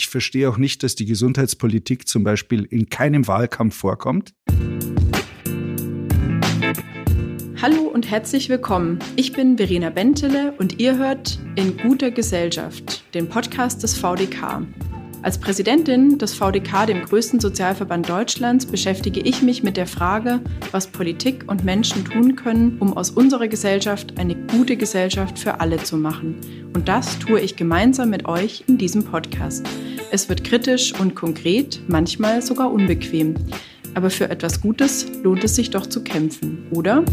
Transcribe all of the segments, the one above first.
ich verstehe auch nicht, dass die Gesundheitspolitik zum Beispiel in keinem Wahlkampf vorkommt. Hallo und herzlich willkommen. Ich bin Verena Bentele und ihr hört In guter Gesellschaft, den Podcast des VDK. Als Präsidentin des VDK, dem größten Sozialverband Deutschlands, beschäftige ich mich mit der Frage, was Politik und Menschen tun können, um aus unserer Gesellschaft eine gute Gesellschaft für alle zu machen. Und das tue ich gemeinsam mit euch in diesem Podcast. Es wird kritisch und konkret, manchmal sogar unbequem. Aber für etwas Gutes lohnt es sich doch zu kämpfen, oder?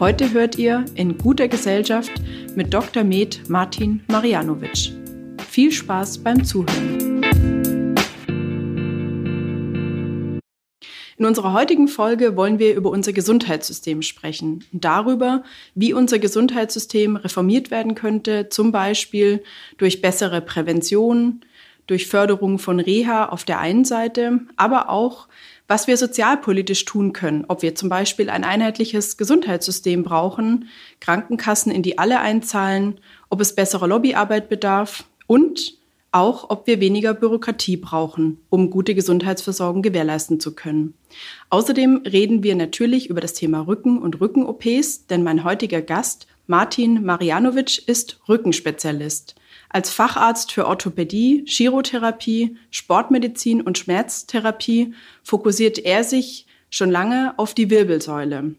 Heute hört ihr in guter Gesellschaft mit Dr. Med Martin Marianovic. Viel Spaß beim Zuhören. In unserer heutigen Folge wollen wir über unser Gesundheitssystem sprechen und darüber, wie unser Gesundheitssystem reformiert werden könnte, zum Beispiel durch bessere Prävention, durch Förderung von Reha auf der einen Seite, aber auch was wir sozialpolitisch tun können, ob wir zum Beispiel ein einheitliches Gesundheitssystem brauchen, Krankenkassen, in die alle einzahlen, ob es bessere Lobbyarbeit bedarf und auch, ob wir weniger Bürokratie brauchen, um gute Gesundheitsversorgung gewährleisten zu können. Außerdem reden wir natürlich über das Thema Rücken- und Rücken-OPs, denn mein heutiger Gast, Martin Marianovic, ist Rückenspezialist. Als Facharzt für Orthopädie, Chirotherapie, Sportmedizin und Schmerztherapie fokussiert er sich schon lange auf die Wirbelsäule.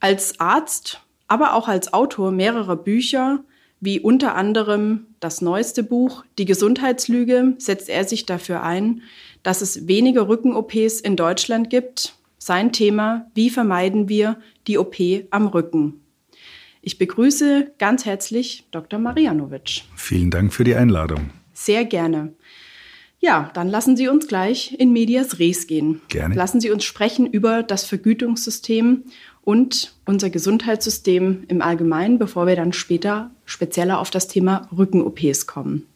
Als Arzt, aber auch als Autor mehrerer Bücher, wie unter anderem das neueste Buch Die Gesundheitslüge, setzt er sich dafür ein, dass es weniger Rücken-OPs in Deutschland gibt. Sein Thema, wie vermeiden wir die OP am Rücken? Ich begrüße ganz herzlich Dr. Marianovic. Vielen Dank für die Einladung. Sehr gerne. Ja, dann lassen Sie uns gleich in Medias Res gehen. Gerne. Lassen Sie uns sprechen über das Vergütungssystem und unser Gesundheitssystem im Allgemeinen, bevor wir dann später spezieller auf das Thema Rücken-OPs kommen.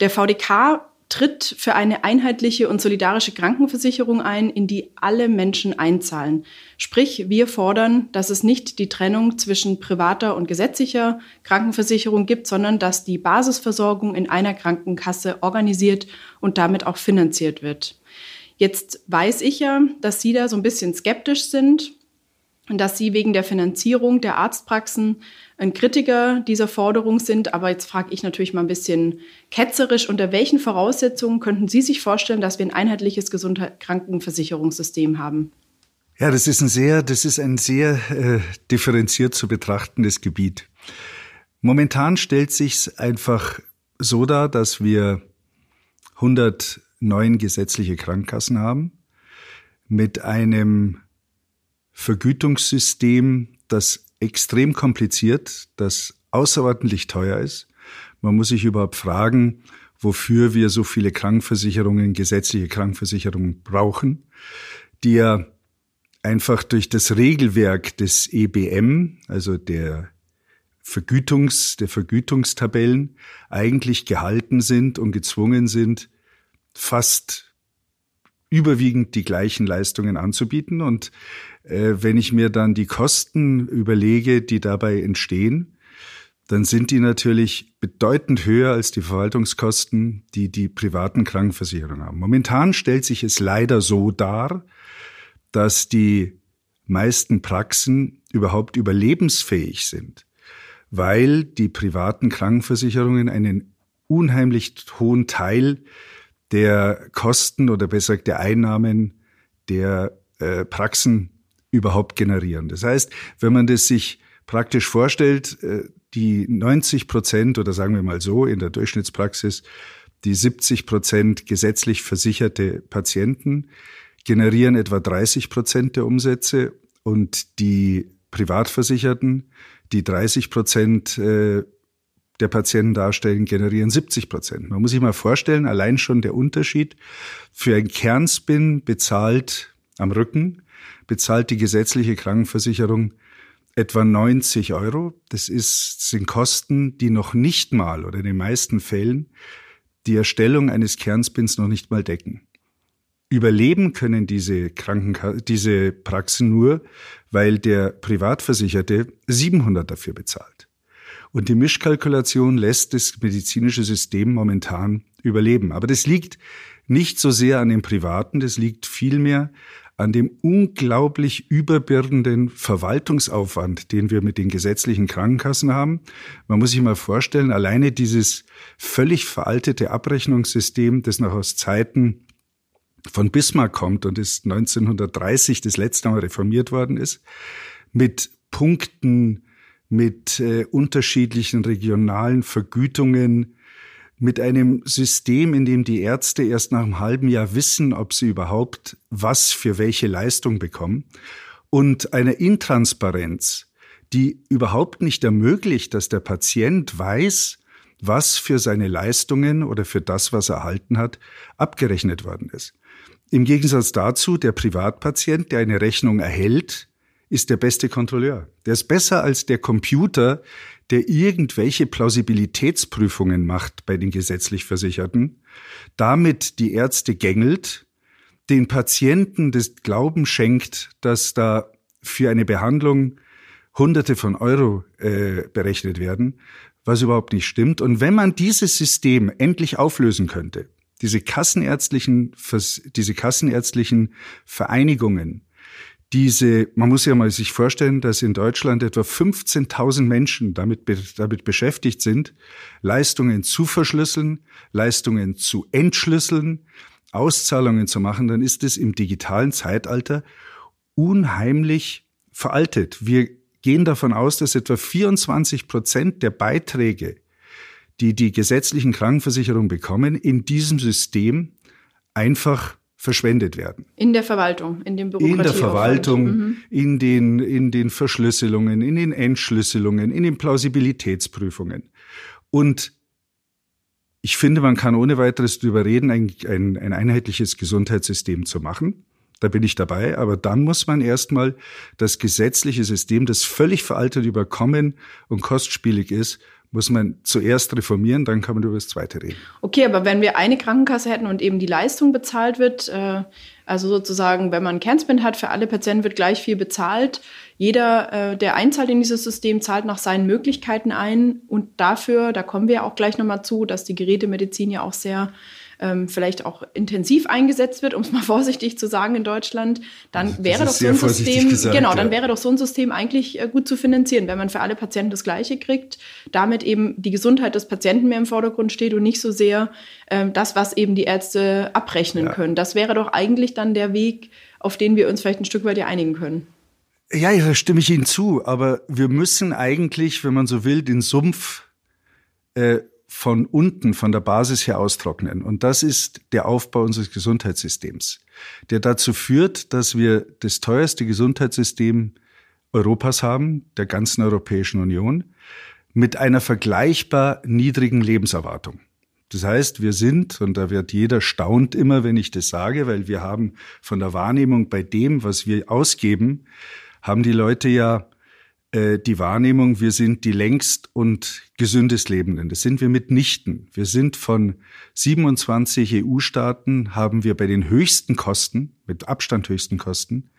Der VDK tritt für eine einheitliche und solidarische Krankenversicherung ein, in die alle Menschen einzahlen. Sprich, wir fordern, dass es nicht die Trennung zwischen privater und gesetzlicher Krankenversicherung gibt, sondern dass die Basisversorgung in einer Krankenkasse organisiert und damit auch finanziert wird. Jetzt weiß ich ja, dass Sie da so ein bisschen skeptisch sind dass Sie wegen der Finanzierung der Arztpraxen ein Kritiker dieser Forderung sind. Aber jetzt frage ich natürlich mal ein bisschen ketzerisch, unter welchen Voraussetzungen könnten Sie sich vorstellen, dass wir ein einheitliches Gesundheitskrankenversicherungssystem haben? Ja, das ist ein sehr, das ist ein sehr äh, differenziert zu betrachtendes Gebiet. Momentan stellt sich's einfach so dar, dass wir 109 gesetzliche Krankenkassen haben mit einem Vergütungssystem, das extrem kompliziert, das außerordentlich teuer ist. Man muss sich überhaupt fragen, wofür wir so viele Krankenversicherungen, gesetzliche Krankenversicherungen brauchen, die ja einfach durch das Regelwerk des EBM, also der Vergütungs, der Vergütungstabellen, eigentlich gehalten sind und gezwungen sind, fast überwiegend die gleichen Leistungen anzubieten. Und äh, wenn ich mir dann die Kosten überlege, die dabei entstehen, dann sind die natürlich bedeutend höher als die Verwaltungskosten, die die privaten Krankenversicherungen haben. Momentan stellt sich es leider so dar, dass die meisten Praxen überhaupt überlebensfähig sind, weil die privaten Krankenversicherungen einen unheimlich hohen Teil der Kosten oder besser gesagt der Einnahmen der äh, Praxen überhaupt generieren. Das heißt, wenn man das sich praktisch vorstellt, äh, die 90 Prozent oder sagen wir mal so in der Durchschnittspraxis, die 70 Prozent gesetzlich versicherte Patienten generieren etwa 30 Prozent der Umsätze und die Privatversicherten, die 30 Prozent äh, der Patienten darstellen, generieren 70 Prozent. Man muss sich mal vorstellen, allein schon der Unterschied für ein Kernspin bezahlt am Rücken, bezahlt die gesetzliche Krankenversicherung etwa 90 Euro. Das ist, sind Kosten, die noch nicht mal oder in den meisten Fällen die Erstellung eines Kernspins noch nicht mal decken. Überleben können diese Kranken, diese Praxen nur, weil der Privatversicherte 700 dafür bezahlt. Und die Mischkalkulation lässt das medizinische System momentan überleben. Aber das liegt nicht so sehr an den Privaten, das liegt vielmehr an dem unglaublich überbürdenden Verwaltungsaufwand, den wir mit den gesetzlichen Krankenkassen haben. Man muss sich mal vorstellen, alleine dieses völlig veraltete Abrechnungssystem, das noch aus Zeiten von Bismarck kommt und ist 1930 das letzte Mal reformiert worden ist, mit Punkten, mit äh, unterschiedlichen regionalen Vergütungen, mit einem System, in dem die Ärzte erst nach einem halben Jahr wissen, ob sie überhaupt was für welche Leistung bekommen und einer Intransparenz, die überhaupt nicht ermöglicht, dass der Patient weiß, was für seine Leistungen oder für das, was er erhalten hat, abgerechnet worden ist. Im Gegensatz dazu, der Privatpatient, der eine Rechnung erhält, ist der beste Kontrolleur. Der ist besser als der Computer, der irgendwelche Plausibilitätsprüfungen macht bei den gesetzlich Versicherten, damit die Ärzte gängelt, den Patienten das Glauben schenkt, dass da für eine Behandlung Hunderte von Euro äh, berechnet werden, was überhaupt nicht stimmt. Und wenn man dieses System endlich auflösen könnte, diese kassenärztlichen, diese kassenärztlichen Vereinigungen, diese, man muss ja mal sich vorstellen, dass in Deutschland etwa 15.000 Menschen damit, damit beschäftigt sind, Leistungen zu verschlüsseln, Leistungen zu entschlüsseln, Auszahlungen zu machen, dann ist es im digitalen Zeitalter unheimlich veraltet. Wir gehen davon aus, dass etwa 24 Prozent der Beiträge, die die gesetzlichen Krankenversicherungen bekommen, in diesem System einfach verschwendet werden. In der Verwaltung, in dem Bürokratie In der Verwaltung, mhm. in, den, in den Verschlüsselungen, in den Entschlüsselungen, in den Plausibilitätsprüfungen. Und ich finde, man kann ohne weiteres darüber reden, ein, ein, ein einheitliches Gesundheitssystem zu machen. Da bin ich dabei, aber dann muss man erstmal das gesetzliche System, das völlig veraltet überkommen und kostspielig ist, muss man zuerst reformieren, dann kann man über das Zweite reden. Okay, aber wenn wir eine Krankenkasse hätten und eben die Leistung bezahlt wird, äh, also sozusagen, wenn man Kernspend hat, für alle Patienten wird gleich viel bezahlt. Jeder, äh, der einzahlt in dieses System, zahlt nach seinen Möglichkeiten ein. Und dafür, da kommen wir auch gleich nochmal zu, dass die Gerätemedizin ja auch sehr ähm, vielleicht auch intensiv eingesetzt wird, um es mal vorsichtig zu sagen in Deutschland, dann das wäre doch so ein System, gesagt, genau, dann ja. wäre doch so ein System eigentlich äh, gut zu finanzieren, wenn man für alle Patienten das Gleiche kriegt, damit eben die Gesundheit des Patienten mehr im Vordergrund steht und nicht so sehr ähm, das, was eben die Ärzte abrechnen ja. können. Das wäre doch eigentlich dann der Weg, auf den wir uns vielleicht ein Stück weit ja einigen können. Ja, da stimme ich Ihnen zu, aber wir müssen eigentlich, wenn man so will, den Sumpf äh, von unten, von der Basis her austrocknen. Und das ist der Aufbau unseres Gesundheitssystems, der dazu führt, dass wir das teuerste Gesundheitssystem Europas haben, der ganzen Europäischen Union, mit einer vergleichbar niedrigen Lebenserwartung. Das heißt, wir sind, und da wird jeder staunt immer, wenn ich das sage, weil wir haben von der Wahrnehmung bei dem, was wir ausgeben, haben die Leute ja äh, die Wahrnehmung, wir sind die längst und gesündest Lebenden. Das sind wir mitnichten. Wir sind von 27 EU-Staaten, haben wir bei den höchsten Kosten, mit Abstand höchsten Kosten,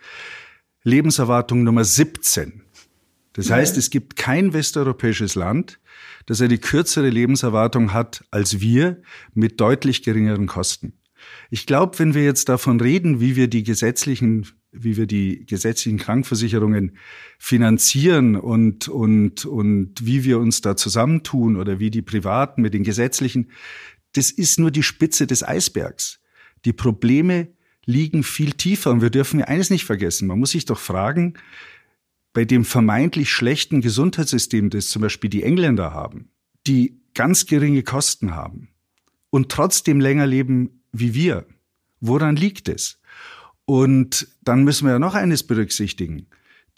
Lebenserwartung Nummer 17. Das heißt, es gibt kein westeuropäisches Land, das eine kürzere Lebenserwartung hat als wir mit deutlich geringeren Kosten. Ich glaube, wenn wir jetzt davon reden, wie wir die gesetzlichen wie wir die gesetzlichen Krankenversicherungen finanzieren und, und, und wie wir uns da zusammentun oder wie die privaten mit den gesetzlichen, das ist nur die Spitze des Eisbergs. Die Probleme liegen viel tiefer und wir dürfen eines nicht vergessen. Man muss sich doch fragen, bei dem vermeintlich schlechten Gesundheitssystem, das zum Beispiel die Engländer haben, die ganz geringe Kosten haben und trotzdem länger leben wie wir, woran liegt es? Und dann müssen wir ja noch eines berücksichtigen.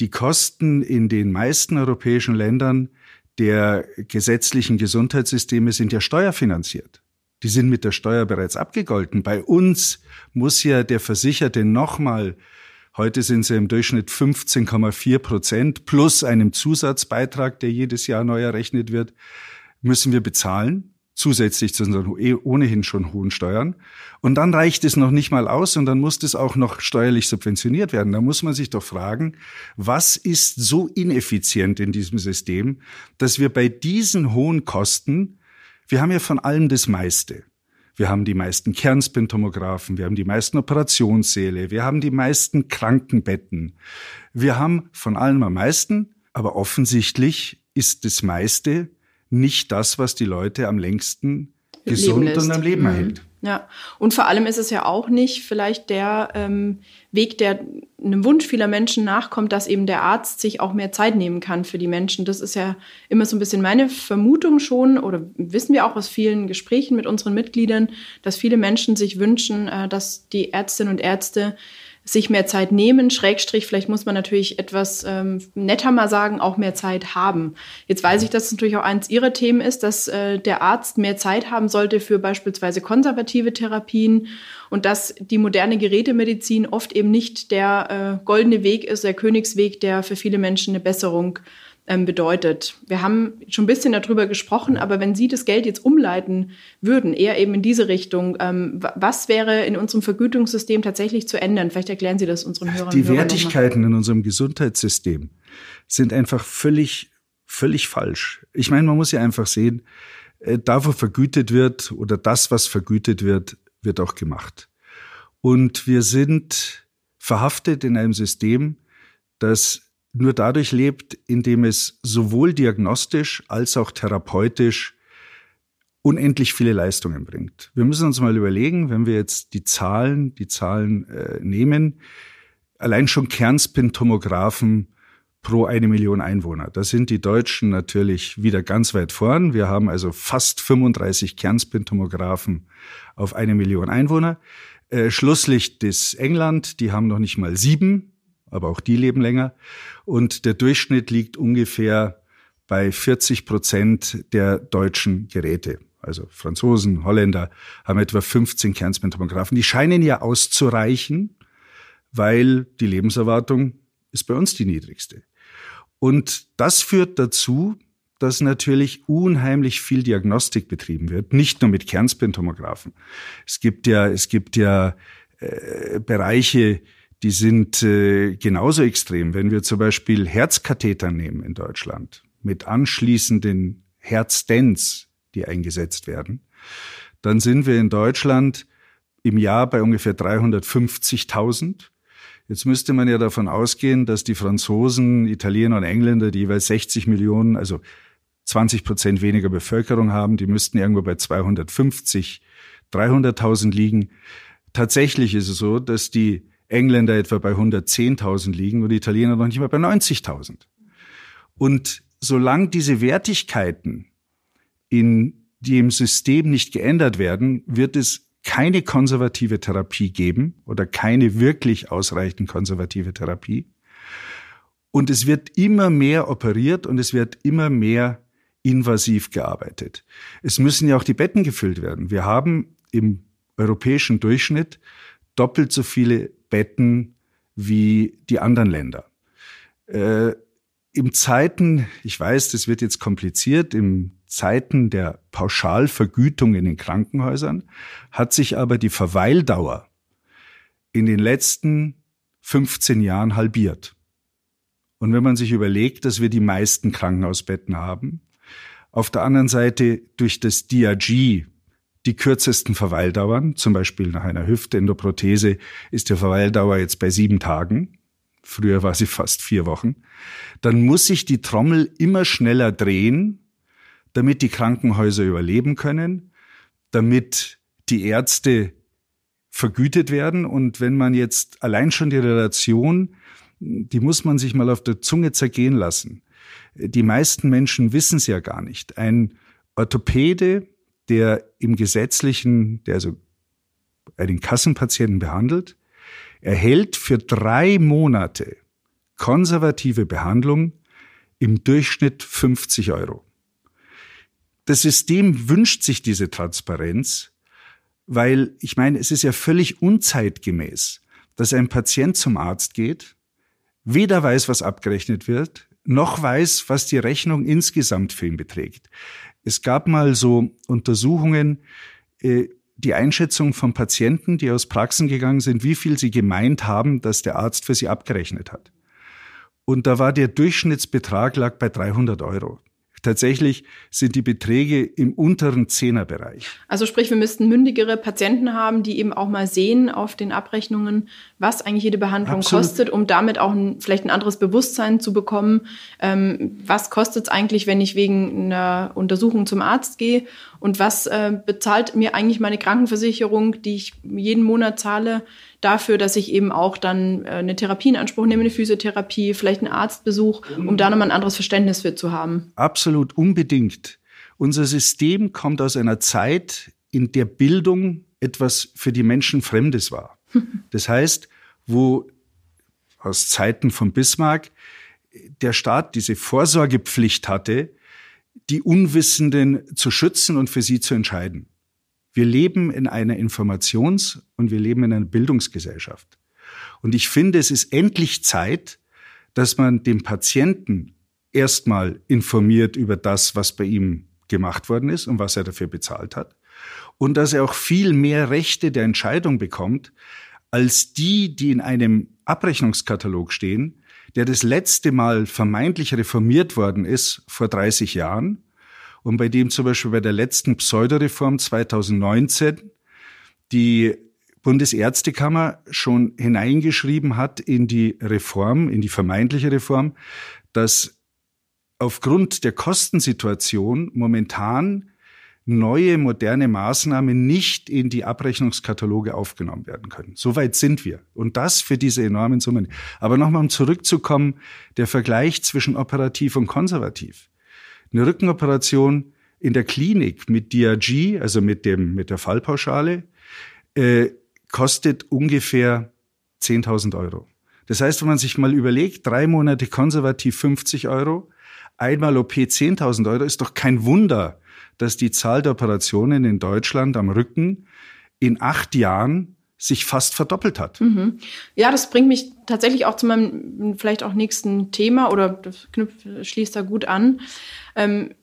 Die Kosten in den meisten europäischen Ländern der gesetzlichen Gesundheitssysteme sind ja steuerfinanziert. Die sind mit der Steuer bereits abgegolten. Bei uns muss ja der Versicherte nochmal, heute sind sie im Durchschnitt 15,4 Prozent plus einem Zusatzbeitrag, der jedes Jahr neu errechnet wird, müssen wir bezahlen. Zusätzlich zu unseren eh ohnehin schon hohen Steuern. Und dann reicht es noch nicht mal aus und dann muss das auch noch steuerlich subventioniert werden. Da muss man sich doch fragen, was ist so ineffizient in diesem System, dass wir bei diesen hohen Kosten, wir haben ja von allem das meiste. Wir haben die meisten Kernspintomographen, wir haben die meisten Operationssäle, wir haben die meisten Krankenbetten. Wir haben von allem am meisten, aber offensichtlich ist das meiste nicht das, was die Leute am längsten gesund und am Leben mhm. erhält. Ja, und vor allem ist es ja auch nicht vielleicht der ähm, Weg, der einem Wunsch vieler Menschen nachkommt, dass eben der Arzt sich auch mehr Zeit nehmen kann für die Menschen. Das ist ja immer so ein bisschen meine Vermutung schon oder wissen wir auch aus vielen Gesprächen mit unseren Mitgliedern, dass viele Menschen sich wünschen, äh, dass die Ärztinnen und Ärzte sich mehr Zeit nehmen, Schrägstrich, vielleicht muss man natürlich etwas ähm, netter mal sagen, auch mehr Zeit haben. Jetzt weiß ich, dass es natürlich auch eins Ihrer Themen ist, dass äh, der Arzt mehr Zeit haben sollte für beispielsweise konservative Therapien und dass die moderne Gerätemedizin oft eben nicht der äh, goldene Weg ist, der Königsweg, der für viele Menschen eine Besserung ähm, bedeutet. Wir haben schon ein bisschen darüber gesprochen, aber wenn Sie das Geld jetzt umleiten würden, eher eben in diese Richtung, ähm, was wäre in unserem Vergütungssystem tatsächlich zu ändern? Vielleicht erklären Sie das unseren Hörern. Die Wertigkeiten in unserem Gesundheitssystem sind einfach völlig, völlig falsch. Ich meine, man muss ja einfach sehen, äh, da wo vergütet wird oder das, was vergütet wird, wird auch gemacht. Und wir sind verhaftet in einem System, das nur dadurch lebt, indem es sowohl diagnostisch als auch therapeutisch unendlich viele Leistungen bringt. Wir müssen uns mal überlegen, wenn wir jetzt die Zahlen, die Zahlen äh, nehmen, allein schon Kernspintomographen pro eine Million Einwohner. Da sind die Deutschen natürlich wieder ganz weit vorn. Wir haben also fast 35 Kernspintomographen auf eine Million Einwohner. Äh, Schlusslicht ist England, die haben noch nicht mal sieben aber auch die leben länger. Und der Durchschnitt liegt ungefähr bei 40 Prozent der deutschen Geräte. Also Franzosen, Holländer haben etwa 15 Kernspintomographen. Die scheinen ja auszureichen, weil die Lebenserwartung ist bei uns die niedrigste. Und das führt dazu, dass natürlich unheimlich viel Diagnostik betrieben wird, nicht nur mit Kernspintomographen. Es gibt ja, es gibt ja äh, Bereiche, die sind äh, genauso extrem. Wenn wir zum Beispiel Herzkatheter nehmen in Deutschland mit anschließenden Herzstents, die eingesetzt werden, dann sind wir in Deutschland im Jahr bei ungefähr 350.000. Jetzt müsste man ja davon ausgehen, dass die Franzosen, Italiener und Engländer, die jeweils 60 Millionen, also 20 Prozent weniger Bevölkerung haben, die müssten irgendwo bei 250, 300.000 liegen. Tatsächlich ist es so, dass die Engländer etwa bei 110.000 liegen und Italiener noch nicht mal bei 90.000. Und solange diese Wertigkeiten in dem System nicht geändert werden, wird es keine konservative Therapie geben oder keine wirklich ausreichend konservative Therapie. Und es wird immer mehr operiert und es wird immer mehr invasiv gearbeitet. Es müssen ja auch die Betten gefüllt werden. Wir haben im europäischen Durchschnitt doppelt so viele Betten wie die anderen Länder. Äh, Im Zeiten, ich weiß, das wird jetzt kompliziert, im Zeiten der Pauschalvergütung in den Krankenhäusern hat sich aber die Verweildauer in den letzten 15 Jahren halbiert. Und wenn man sich überlegt, dass wir die meisten Krankenhausbetten haben, auf der anderen Seite durch das DRG, die kürzesten Verweildauern, zum Beispiel nach einer Hüftendoprothese ist die Verweildauer jetzt bei sieben Tagen. Früher war sie fast vier Wochen. Dann muss sich die Trommel immer schneller drehen, damit die Krankenhäuser überleben können, damit die Ärzte vergütet werden. Und wenn man jetzt allein schon die Relation, die muss man sich mal auf der Zunge zergehen lassen. Die meisten Menschen wissen es ja gar nicht. Ein Orthopäde der im gesetzlichen, der also einen Kassenpatienten behandelt, erhält für drei Monate konservative Behandlung im Durchschnitt 50 Euro. Das System wünscht sich diese Transparenz, weil ich meine, es ist ja völlig unzeitgemäß, dass ein Patient zum Arzt geht, weder weiß, was abgerechnet wird, noch weiß, was die Rechnung insgesamt für ihn beträgt. Es gab mal so Untersuchungen, äh, die Einschätzung von Patienten, die aus Praxen gegangen sind, wie viel sie gemeint haben, dass der Arzt für sie abgerechnet hat. Und da war der Durchschnittsbetrag lag bei 300 Euro. Tatsächlich sind die Beträge im unteren Zehnerbereich. Also sprich, wir müssten mündigere Patienten haben, die eben auch mal sehen auf den Abrechnungen, was eigentlich jede Behandlung Absolut. kostet, um damit auch ein, vielleicht ein anderes Bewusstsein zu bekommen. Ähm, was kostet es eigentlich, wenn ich wegen einer Untersuchung zum Arzt gehe? Und was äh, bezahlt mir eigentlich meine Krankenversicherung, die ich jeden Monat zahle? Dafür, dass ich eben auch dann äh, eine Therapie in Anspruch nehme, eine Physiotherapie, vielleicht einen Arztbesuch, um da nochmal ein anderes Verständnis für zu haben. Absolut, unbedingt. Unser System kommt aus einer Zeit, in der Bildung etwas für die Menschen Fremdes war. Das heißt, wo aus Zeiten von Bismarck der Staat diese Vorsorgepflicht hatte, die Unwissenden zu schützen und für sie zu entscheiden. Wir leben in einer Informations- und wir leben in einer Bildungsgesellschaft. Und ich finde, es ist endlich Zeit, dass man den Patienten erstmal informiert über das, was bei ihm gemacht worden ist und was er dafür bezahlt hat. Und dass er auch viel mehr Rechte der Entscheidung bekommt, als die, die in einem Abrechnungskatalog stehen, der das letzte Mal vermeintlich reformiert worden ist vor 30 Jahren und bei dem zum Beispiel bei der letzten Pseudoreform 2019 die Bundesärztekammer schon hineingeschrieben hat in die Reform, in die vermeintliche Reform, dass aufgrund der Kostensituation momentan neue moderne Maßnahmen nicht in die Abrechnungskataloge aufgenommen werden können. Soweit sind wir. Und das für diese enormen Summen. Aber nochmal, um zurückzukommen, der Vergleich zwischen operativ und konservativ. Eine Rückenoperation in der Klinik mit DRG, also mit dem, mit der Fallpauschale, äh, kostet ungefähr 10.000 Euro. Das heißt, wenn man sich mal überlegt, drei Monate konservativ 50 Euro, einmal OP 10.000 Euro, ist doch kein Wunder, dass die Zahl der Operationen in Deutschland am Rücken in acht Jahren sich fast verdoppelt hat. Mhm. Ja, das bringt mich tatsächlich auch zu meinem vielleicht auch nächsten Thema oder das knüpft, schließt da gut an. Ähm,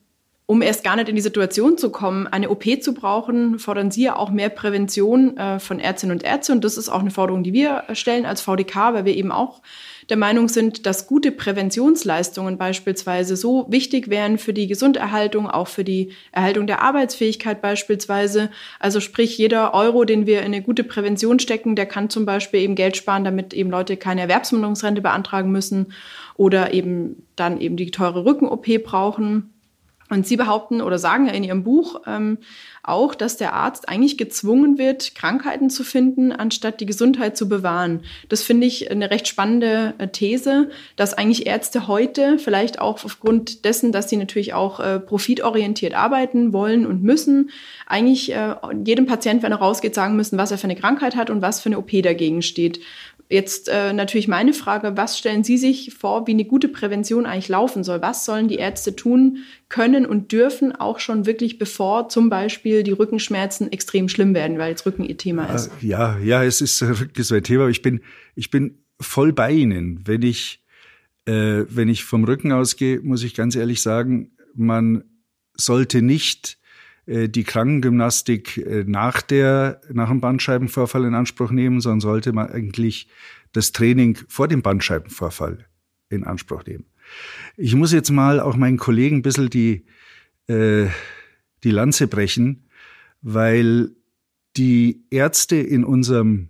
um erst gar nicht in die Situation zu kommen, eine OP zu brauchen, fordern Sie ja auch mehr Prävention äh, von Ärztinnen und Ärzten. Und das ist auch eine Forderung, die wir stellen als VDK, weil wir eben auch der Meinung sind, dass gute Präventionsleistungen beispielsweise so wichtig wären für die Gesunderhaltung, auch für die Erhaltung der Arbeitsfähigkeit beispielsweise. Also sprich, jeder Euro, den wir in eine gute Prävention stecken, der kann zum Beispiel eben Geld sparen, damit eben Leute keine Erwerbsminderungsrente beantragen müssen oder eben dann eben die teure Rücken-OP brauchen. Und Sie behaupten oder sagen ja in Ihrem Buch ähm, auch, dass der Arzt eigentlich gezwungen wird, Krankheiten zu finden, anstatt die Gesundheit zu bewahren. Das finde ich eine recht spannende äh, These, dass eigentlich Ärzte heute, vielleicht auch aufgrund dessen, dass sie natürlich auch äh, profitorientiert arbeiten wollen und müssen, eigentlich äh, jedem Patient, wenn er rausgeht, sagen müssen, was er für eine Krankheit hat und was für eine OP dagegen steht. Jetzt äh, natürlich meine Frage, was stellen Sie sich vor, wie eine gute Prävention eigentlich laufen soll? Was sollen die Ärzte tun können und dürfen, auch schon wirklich bevor zum Beispiel die Rückenschmerzen extrem schlimm werden, weil jetzt Rücken ihr Thema ist? Ja, ja, es ist, Rücken ist ein Thema, ich bin, ich bin voll bei Ihnen. Wenn ich, äh, wenn ich vom Rücken ausgehe, muss ich ganz ehrlich sagen, man sollte nicht äh, die Krankengymnastik äh, nach der, nach dem Bandscheibenvorfall in Anspruch nehmen, sondern sollte man eigentlich das Training vor dem Bandscheibenvorfall in Anspruch nehmen. Ich muss jetzt mal auch meinen Kollegen ein bisschen die, äh, die Lanze brechen, weil die Ärzte in unserem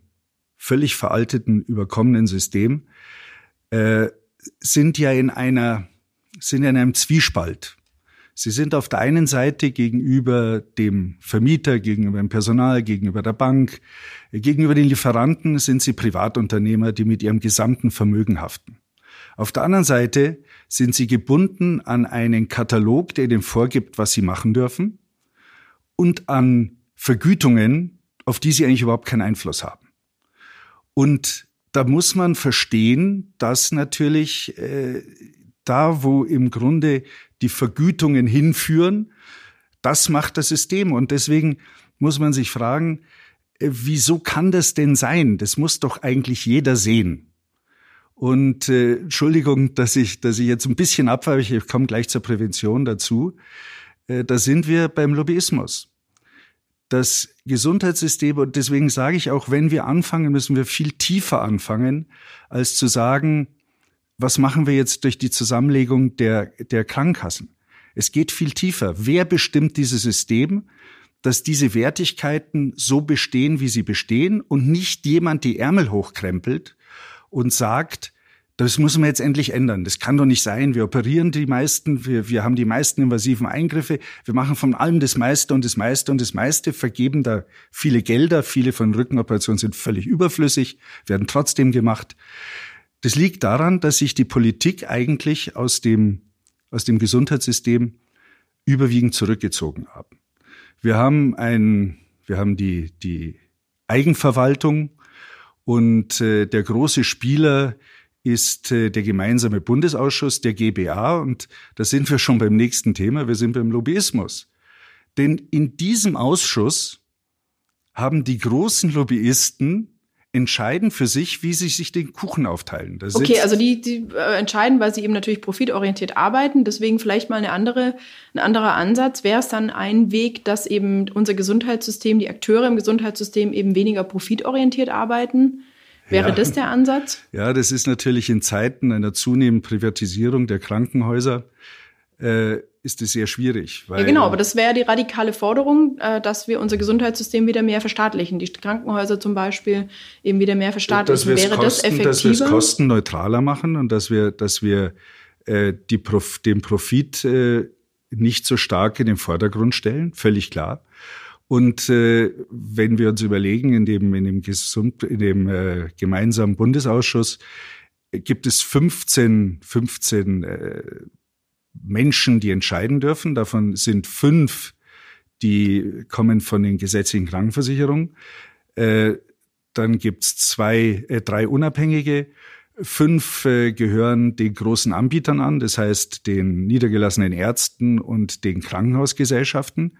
völlig veralteten, überkommenen System äh, sind ja in einer, sind ja in einem Zwiespalt. Sie sind auf der einen Seite gegenüber dem Vermieter, gegenüber dem Personal, gegenüber der Bank, gegenüber den Lieferanten sind sie Privatunternehmer, die mit ihrem gesamten Vermögen haften. Auf der anderen Seite sind sie gebunden an einen Katalog, der ihnen vorgibt, was sie machen dürfen und an Vergütungen, auf die sie eigentlich überhaupt keinen Einfluss haben. Und da muss man verstehen, dass natürlich äh, da, wo im Grunde die Vergütungen hinführen. Das macht das System. Und deswegen muss man sich fragen, äh, wieso kann das denn sein? Das muss doch eigentlich jeder sehen. Und äh, Entschuldigung, dass ich, dass ich jetzt ein bisschen abweiche, ich komme gleich zur Prävention dazu. äh, da sind wir beim Lobbyismus. Das Gesundheitssystem, und deswegen sage ich auch, wenn wir anfangen, müssen wir viel tiefer anfangen, als zu sagen, was machen wir jetzt durch die Zusammenlegung der, der Krankenkassen? Es geht viel tiefer. Wer bestimmt dieses System, dass diese Wertigkeiten so bestehen, wie sie bestehen und nicht jemand die Ärmel hochkrempelt und sagt, das muss man jetzt endlich ändern. Das kann doch nicht sein. Wir operieren die meisten, wir, wir haben die meisten invasiven Eingriffe, wir machen von allem das meiste und das meiste und das meiste, vergeben da viele Gelder, viele von Rückenoperationen sind völlig überflüssig, werden trotzdem gemacht. Das liegt daran, dass sich die Politik eigentlich aus dem, aus dem Gesundheitssystem überwiegend zurückgezogen haben. Wir haben ein, wir haben die, die Eigenverwaltung und äh, der große Spieler ist äh, der gemeinsame Bundesausschuss der GBA und da sind wir schon beim nächsten Thema, wir sind beim Lobbyismus. Denn in diesem Ausschuss haben die großen Lobbyisten entscheiden für sich, wie sie sich den Kuchen aufteilen. Da okay, also die, die äh, entscheiden, weil sie eben natürlich profitorientiert arbeiten. Deswegen vielleicht mal eine andere, ein anderer Ansatz. Wäre es dann ein Weg, dass eben unser Gesundheitssystem, die Akteure im Gesundheitssystem eben weniger profitorientiert arbeiten? Wäre ja. das der Ansatz? Ja, das ist natürlich in Zeiten einer zunehmenden Privatisierung der Krankenhäuser äh, ist es sehr schwierig. ja, genau, aber das wäre die radikale Forderung, äh, dass wir unser Gesundheitssystem wieder mehr verstaatlichen. Die Krankenhäuser zum Beispiel eben wieder mehr verstaatlichen. Wäre kosten, das effektiver? Dass wir es kostenneutraler machen und dass wir, dass wir äh, die Prof, den Profit äh, nicht so stark in den Vordergrund stellen, völlig klar. Und äh, wenn wir uns überlegen, in dem, in dem, Gesund, in dem äh, gemeinsamen Bundesausschuss gibt es 15, 15 äh, Menschen, die entscheiden dürfen. Davon sind fünf, die kommen von den gesetzlichen Krankenversicherungen. Äh, dann gibt's zwei, äh, drei Unabhängige. Fünf äh, gehören den großen Anbietern an, das heißt den niedergelassenen Ärzten und den Krankenhausgesellschaften.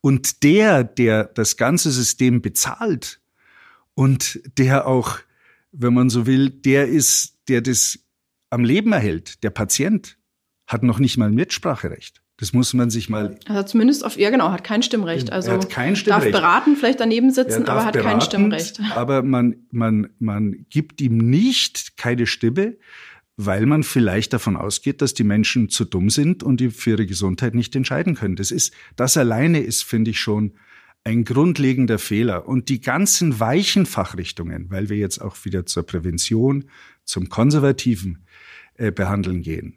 Und der, der das ganze System bezahlt und der auch, wenn man so will, der ist, der das am Leben erhält, der Patient hat noch nicht mal ein Mitspracherecht. Das muss man sich mal. Also zumindest auf, ja genau, hat kein Stimmrecht. Also er hat kein Stimmrecht. darf beraten, vielleicht daneben sitzen, aber hat beraten, kein Stimmrecht. Aber man, man, man gibt ihm nicht keine Stimme, weil man vielleicht davon ausgeht, dass die Menschen zu dumm sind und die für ihre Gesundheit nicht entscheiden können. Das ist, das alleine ist, finde ich schon ein grundlegender Fehler. Und die ganzen weichen Fachrichtungen, weil wir jetzt auch wieder zur Prävention, zum konservativen äh, Behandeln gehen,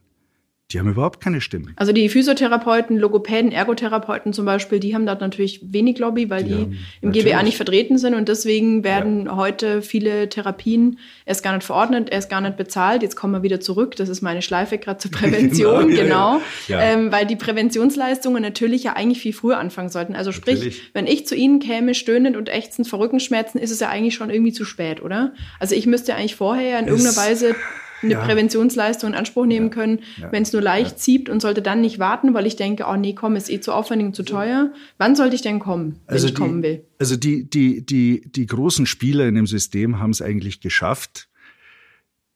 die haben überhaupt keine Stimme. Also die Physiotherapeuten, Logopäden, Ergotherapeuten zum Beispiel, die haben da natürlich wenig Lobby, weil die, die im natürlich. GBA nicht vertreten sind und deswegen werden ja. heute viele Therapien erst gar nicht verordnet, erst gar nicht bezahlt. Jetzt kommen wir wieder zurück. Das ist meine Schleife gerade zur Prävention, genau. genau. Ja, ja. Ähm, weil die Präventionsleistungen natürlich ja eigentlich viel früher anfangen sollten. Also sprich, natürlich. wenn ich zu Ihnen käme, stöhnend und ächzend vor Rückenschmerzen, ist es ja eigentlich schon irgendwie zu spät, oder? Also ich müsste eigentlich vorher in es irgendeiner Weise eine ja. Präventionsleistung in Anspruch nehmen können, ja. wenn es nur leicht zieht und sollte dann nicht warten, weil ich denke, oh nee, komm, ist eh zu aufwendig und zu teuer. Wann sollte ich denn kommen, wenn also ich die, kommen will? Also die, die, die, die großen Spieler in dem System haben es eigentlich geschafft,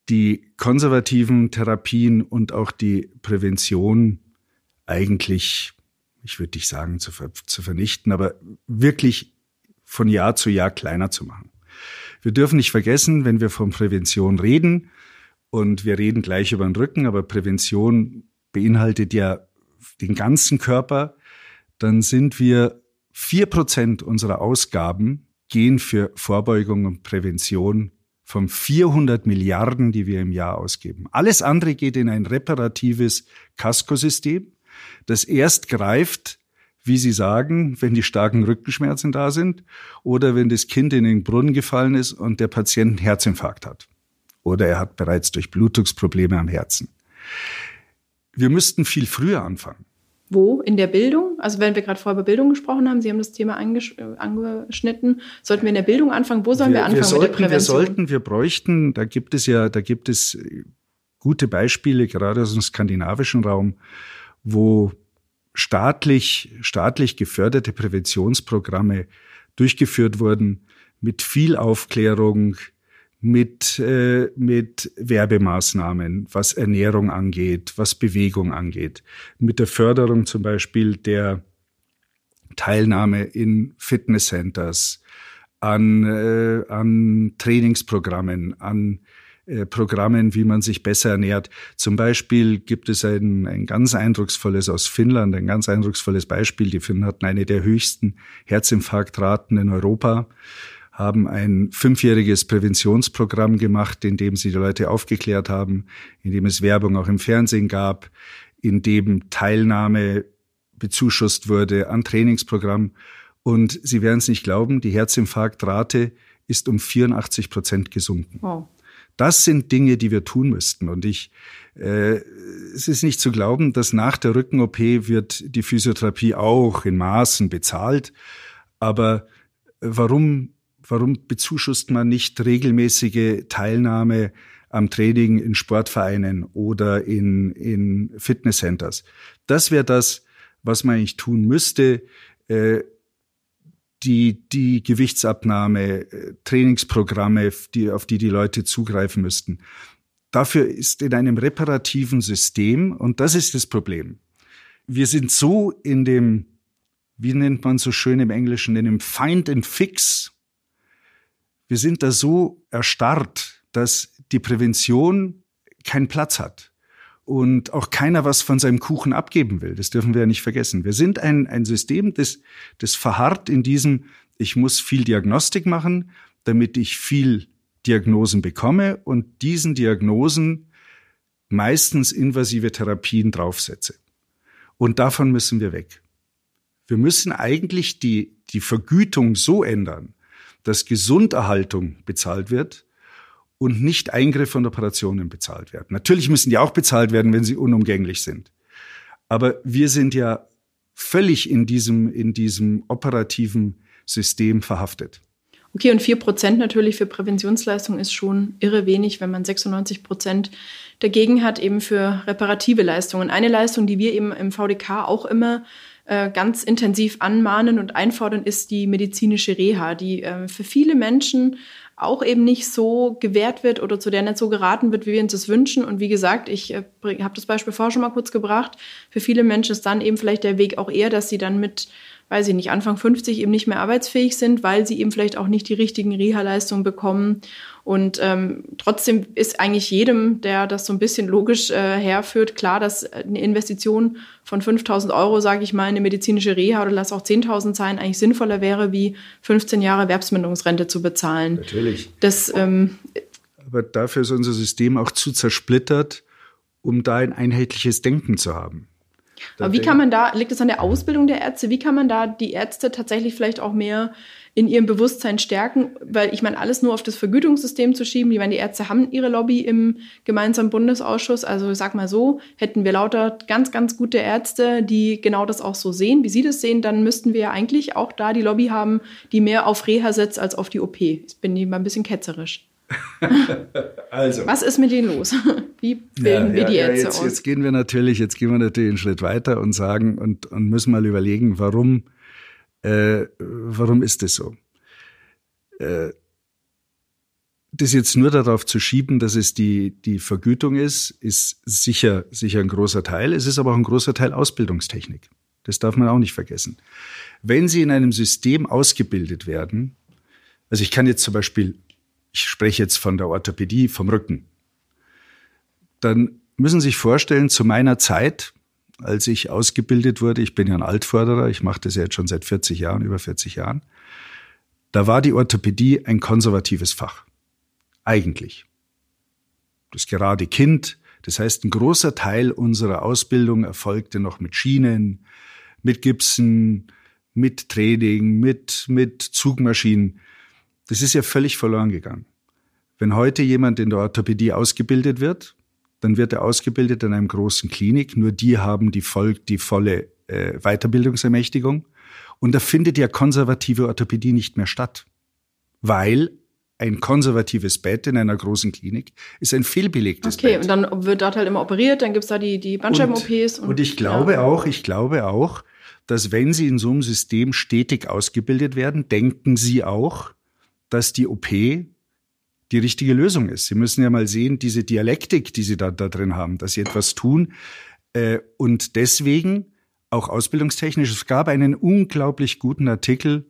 die konservativen Therapien und auch die Prävention eigentlich, ich würde nicht sagen zu, ver zu vernichten, aber wirklich von Jahr zu Jahr kleiner zu machen. Wir dürfen nicht vergessen, wenn wir von Prävention reden, und wir reden gleich über den Rücken, aber Prävention beinhaltet ja den ganzen Körper. Dann sind wir vier Prozent unserer Ausgaben gehen für Vorbeugung und Prävention von 400 Milliarden, die wir im Jahr ausgeben. Alles andere geht in ein reparatives Kaskosystem, das erst greift, wie Sie sagen, wenn die starken Rückenschmerzen da sind oder wenn das Kind in den Brunnen gefallen ist und der Patient einen Herzinfarkt hat oder er hat bereits Durchblutungsprobleme am Herzen. Wir müssten viel früher anfangen. Wo? In der Bildung? Also wenn wir gerade vorher über Bildung gesprochen haben, Sie haben das Thema äh, angeschnitten. Sollten wir in der Bildung anfangen? Wo sollen wir, wir anfangen wir sollten, mit der Prävention? Wir sollten, wir bräuchten, da gibt es ja, da gibt es gute Beispiele, gerade aus dem skandinavischen Raum, wo staatlich, staatlich geförderte Präventionsprogramme durchgeführt wurden mit viel Aufklärung, mit, äh, mit Werbemaßnahmen, was Ernährung angeht, was Bewegung angeht, mit der Förderung zum Beispiel der Teilnahme in Fitnesscenters, an, äh, an Trainingsprogrammen, an äh, Programmen, wie man sich besser ernährt. Zum Beispiel gibt es ein, ein ganz eindrucksvolles aus Finnland, ein ganz eindrucksvolles Beispiel. Die Finnen hatten eine der höchsten Herzinfarktraten in Europa haben ein fünfjähriges Präventionsprogramm gemacht, in dem sie die Leute aufgeklärt haben, in dem es Werbung auch im Fernsehen gab, in dem Teilnahme bezuschusst wurde an Trainingsprogramm. Und Sie werden es nicht glauben, die Herzinfarktrate ist um 84 Prozent gesunken. Wow. Das sind Dinge, die wir tun müssten. Und ich, äh, es ist nicht zu glauben, dass nach der Rücken-OP wird die Physiotherapie auch in Maßen bezahlt. Aber warum Warum bezuschusst man nicht regelmäßige Teilnahme am Training in Sportvereinen oder in, in Fitnesscenters? Das wäre das, was man eigentlich tun müsste. Äh, die, die Gewichtsabnahme, äh, Trainingsprogramme, die, auf die die Leute zugreifen müssten. Dafür ist in einem reparativen System, und das ist das Problem. Wir sind so in dem, wie nennt man so schön im Englischen, in dem Find and Fix wir sind da so erstarrt, dass die Prävention keinen Platz hat und auch keiner was von seinem Kuchen abgeben will. Das dürfen wir ja nicht vergessen. Wir sind ein, ein System, das, das verharrt in diesem, ich muss viel Diagnostik machen, damit ich viel Diagnosen bekomme und diesen Diagnosen meistens invasive Therapien draufsetze. Und davon müssen wir weg. Wir müssen eigentlich die, die Vergütung so ändern, dass Gesunderhaltung bezahlt wird und nicht Eingriffe und Operationen bezahlt werden. Natürlich müssen die auch bezahlt werden, wenn sie unumgänglich sind. Aber wir sind ja völlig in diesem, in diesem operativen System verhaftet. Okay, und vier Prozent natürlich für Präventionsleistung ist schon irre wenig, wenn man 96 Prozent dagegen hat, eben für reparative Leistungen. Eine Leistung, die wir eben im VDK auch immer äh, ganz intensiv anmahnen und einfordern, ist die medizinische Reha, die äh, für viele Menschen auch eben nicht so gewährt wird oder zu der nicht so geraten wird, wie wir uns das wünschen. Und wie gesagt, ich äh, habe das Beispiel vorher schon mal kurz gebracht. Für viele Menschen ist dann eben vielleicht der Weg auch eher, dass sie dann mit weiß ich nicht, Anfang 50 eben nicht mehr arbeitsfähig sind, weil sie eben vielleicht auch nicht die richtigen Reha-Leistungen bekommen. Und ähm, trotzdem ist eigentlich jedem, der das so ein bisschen logisch äh, herführt, klar, dass eine Investition von 5000 Euro, sage ich mal, in eine medizinische Reha oder lass auch 10.000 sein, eigentlich sinnvoller wäre, wie 15 Jahre Erwerbsminderungsrente zu bezahlen. Natürlich. Das, ähm, Aber dafür ist unser System auch zu zersplittert, um da ein einheitliches Denken zu haben. Aber wie kann man da, liegt es an der Ausbildung der Ärzte, wie kann man da die Ärzte tatsächlich vielleicht auch mehr in ihrem Bewusstsein stärken? Weil ich meine, alles nur auf das Vergütungssystem zu schieben, ich meine, die Ärzte haben ihre Lobby im gemeinsamen Bundesausschuss. Also ich sag mal so, hätten wir lauter ganz, ganz gute Ärzte, die genau das auch so sehen, wie sie das sehen, dann müssten wir ja eigentlich auch da die Lobby haben, die mehr auf Reha setzt als auf die OP. Ich bin mal ein bisschen ketzerisch. also. Was ist mit denen los? Wie bilden ja, wir die ja, jetzt, aus? Jetzt gehen wir natürlich, jetzt gehen wir natürlich einen Schritt weiter und sagen und, und müssen mal überlegen, warum, äh, warum ist das so? Äh, das jetzt nur darauf zu schieben, dass es die, die Vergütung ist, ist sicher, sicher ein großer Teil. Es ist aber auch ein großer Teil Ausbildungstechnik. Das darf man auch nicht vergessen. Wenn Sie in einem System ausgebildet werden, also ich kann jetzt zum Beispiel ich spreche jetzt von der Orthopädie, vom Rücken, dann müssen Sie sich vorstellen, zu meiner Zeit, als ich ausgebildet wurde, ich bin ja ein Altförderer, ich mache das ja jetzt schon seit 40 Jahren, über 40 Jahren, da war die Orthopädie ein konservatives Fach. Eigentlich. Das gerade Kind, das heißt, ein großer Teil unserer Ausbildung erfolgte noch mit Schienen, mit Gipsen, mit Training, mit, mit Zugmaschinen. Das ist ja völlig verloren gegangen. Wenn heute jemand in der Orthopädie ausgebildet wird, dann wird er ausgebildet in einem großen Klinik. Nur die haben die, voll, die volle äh, Weiterbildungsermächtigung. Und da findet ja konservative Orthopädie nicht mehr statt. Weil ein konservatives Bett in einer großen Klinik ist ein fehlbelegtes okay, Bett. Okay, und dann wird dort halt immer operiert, dann gibt's da die, die Bandscheiben-OPs. Und, und, und, ich glaube ja. auch, ich glaube auch, dass wenn Sie in so einem System stetig ausgebildet werden, denken Sie auch, dass die OP die richtige Lösung ist. Sie müssen ja mal sehen, diese Dialektik, die Sie da, da drin haben, dass Sie etwas tun. Äh, und deswegen auch ausbildungstechnisch, es gab einen unglaublich guten Artikel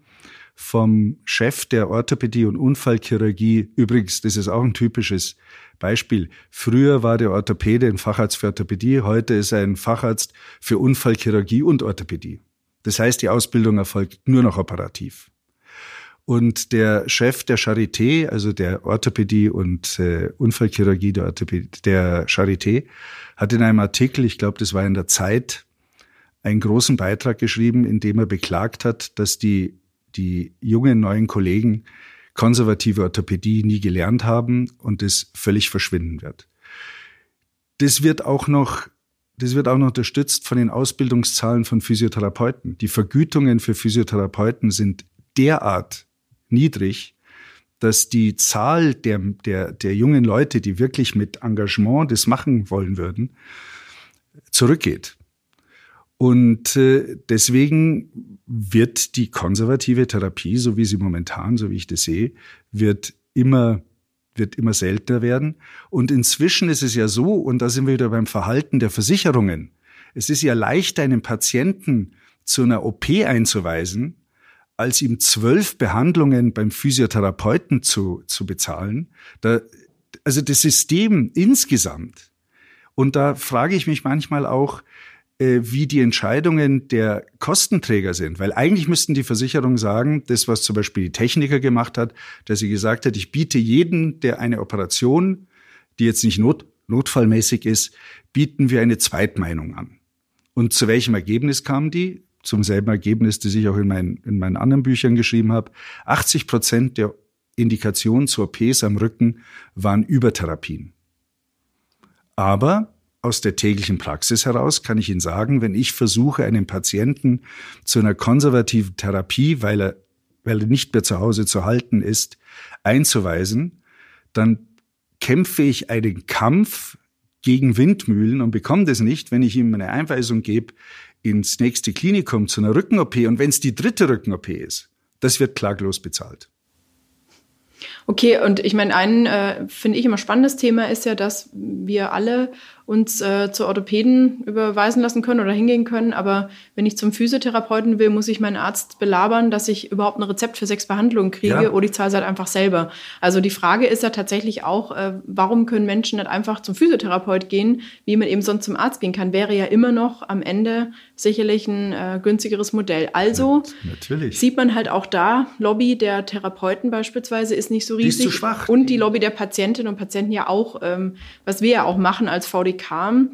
vom Chef der Orthopädie und Unfallchirurgie. Übrigens, das ist auch ein typisches Beispiel. Früher war der Orthopäde ein Facharzt für Orthopädie, heute ist er ein Facharzt für Unfallchirurgie und Orthopädie. Das heißt, die Ausbildung erfolgt nur noch operativ. Und der Chef der Charité, also der Orthopädie und äh, Unfallchirurgie der, Orthopädie, der Charité, hat in einem Artikel, ich glaube, das war in der Zeit, einen großen Beitrag geschrieben, in dem er beklagt hat, dass die, die jungen neuen Kollegen konservative Orthopädie nie gelernt haben und es völlig verschwinden wird. Das wird auch noch das wird auch noch unterstützt von den Ausbildungszahlen von Physiotherapeuten. Die Vergütungen für Physiotherapeuten sind derart niedrig, dass die Zahl der, der, der jungen Leute, die wirklich mit Engagement das machen wollen würden, zurückgeht. Und äh, deswegen wird die konservative Therapie, so wie sie momentan, so wie ich das sehe, wird immer wird immer seltener werden. Und inzwischen ist es ja so, und da sind wir wieder beim Verhalten der Versicherungen. Es ist ja leichter, einen Patienten zu einer OP einzuweisen, als ihm zwölf Behandlungen beim Physiotherapeuten zu, zu bezahlen. Da, also das System insgesamt. Und da frage ich mich manchmal auch, äh, wie die Entscheidungen der Kostenträger sind. Weil eigentlich müssten die Versicherungen sagen, das, was zum Beispiel die Techniker gemacht hat, dass sie gesagt hat, ich biete jeden, der eine Operation, die jetzt nicht not, notfallmäßig ist, bieten wir eine Zweitmeinung an. Und zu welchem Ergebnis kamen die? Zum selben Ergebnis, das ich auch in meinen, in meinen anderen Büchern geschrieben habe. 80 Prozent der Indikationen zu OPs am Rücken waren Übertherapien. Aber aus der täglichen Praxis heraus kann ich Ihnen sagen, wenn ich versuche, einen Patienten zu einer konservativen Therapie, weil er, weil er nicht mehr zu Hause zu halten ist, einzuweisen, dann kämpfe ich einen Kampf gegen Windmühlen und bekomme das nicht, wenn ich ihm eine Einweisung gebe ins nächste Klinikum zu einer Rücken-OP und wenn es die dritte Rücken-OP ist, das wird klaglos bezahlt. Okay, und ich meine, ein, äh, finde ich, immer spannendes Thema ist ja, dass wir alle uns äh, zu Orthopäden überweisen lassen können oder hingehen können. Aber wenn ich zum Physiotherapeuten will, muss ich meinen Arzt belabern, dass ich überhaupt ein Rezept für sechs Behandlungen kriege ja. oder ich zahle es halt einfach selber. Also die Frage ist ja tatsächlich auch, äh, warum können Menschen nicht einfach zum Physiotherapeut gehen, wie man eben sonst zum Arzt gehen kann, wäre ja immer noch am Ende sicherlich ein äh, günstigeres Modell. Also ja, sieht man halt auch da, Lobby der Therapeuten beispielsweise ist nicht so riesig. Die ist zu schwach. Und die Lobby der Patientinnen und Patienten ja auch, ähm, was wir ja auch machen als VDK.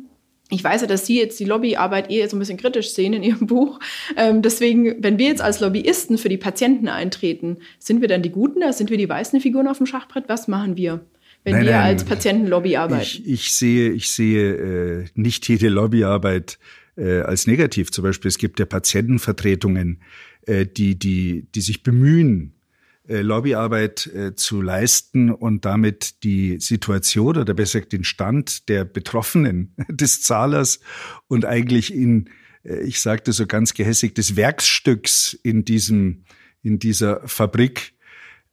Ich weiß ja, dass Sie jetzt die Lobbyarbeit eher so ein bisschen kritisch sehen in Ihrem Buch. Ähm, deswegen, wenn wir jetzt als Lobbyisten für die Patienten eintreten, sind wir dann die Guten da? Sind wir die weißen Figuren auf dem Schachbrett? Was machen wir? wenn nein, wir nein, als Patientenlobby arbeiten? Ich, ich sehe, ich sehe äh, nicht jede Lobbyarbeit äh, als negativ. Zum Beispiel es gibt ja Patientenvertretungen, äh, die die die sich bemühen, Lobbyarbeit äh, zu leisten und damit die Situation oder besser gesagt den Stand der Betroffenen, des Zahlers und eigentlich in, äh, ich sagte so ganz gehässig, des Werkstücks in diesem, in dieser Fabrik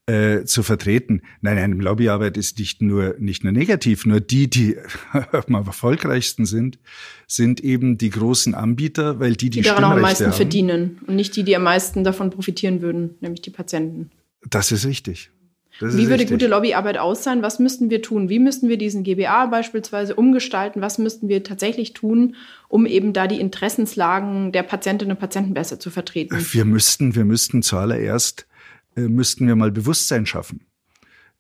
äh, zu vertreten. Nein, nein, Lobbyarbeit ist nicht nur nicht nur negativ, nur die, die am erfolgreichsten sind, sind eben die großen Anbieter, weil die die, die daran auch am meisten haben. verdienen und nicht die, die am meisten davon profitieren würden, nämlich die Patienten. Das ist richtig. Das Wie würde richtig. gute Lobbyarbeit aussehen? Was müssten wir tun? Wie müssten wir diesen GBA beispielsweise umgestalten? Was müssten wir tatsächlich tun, um eben da die Interessenslagen der Patientinnen und Patienten besser zu vertreten? Wir müssten, wir müssten zuallererst, äh, müssten wir mal Bewusstsein schaffen.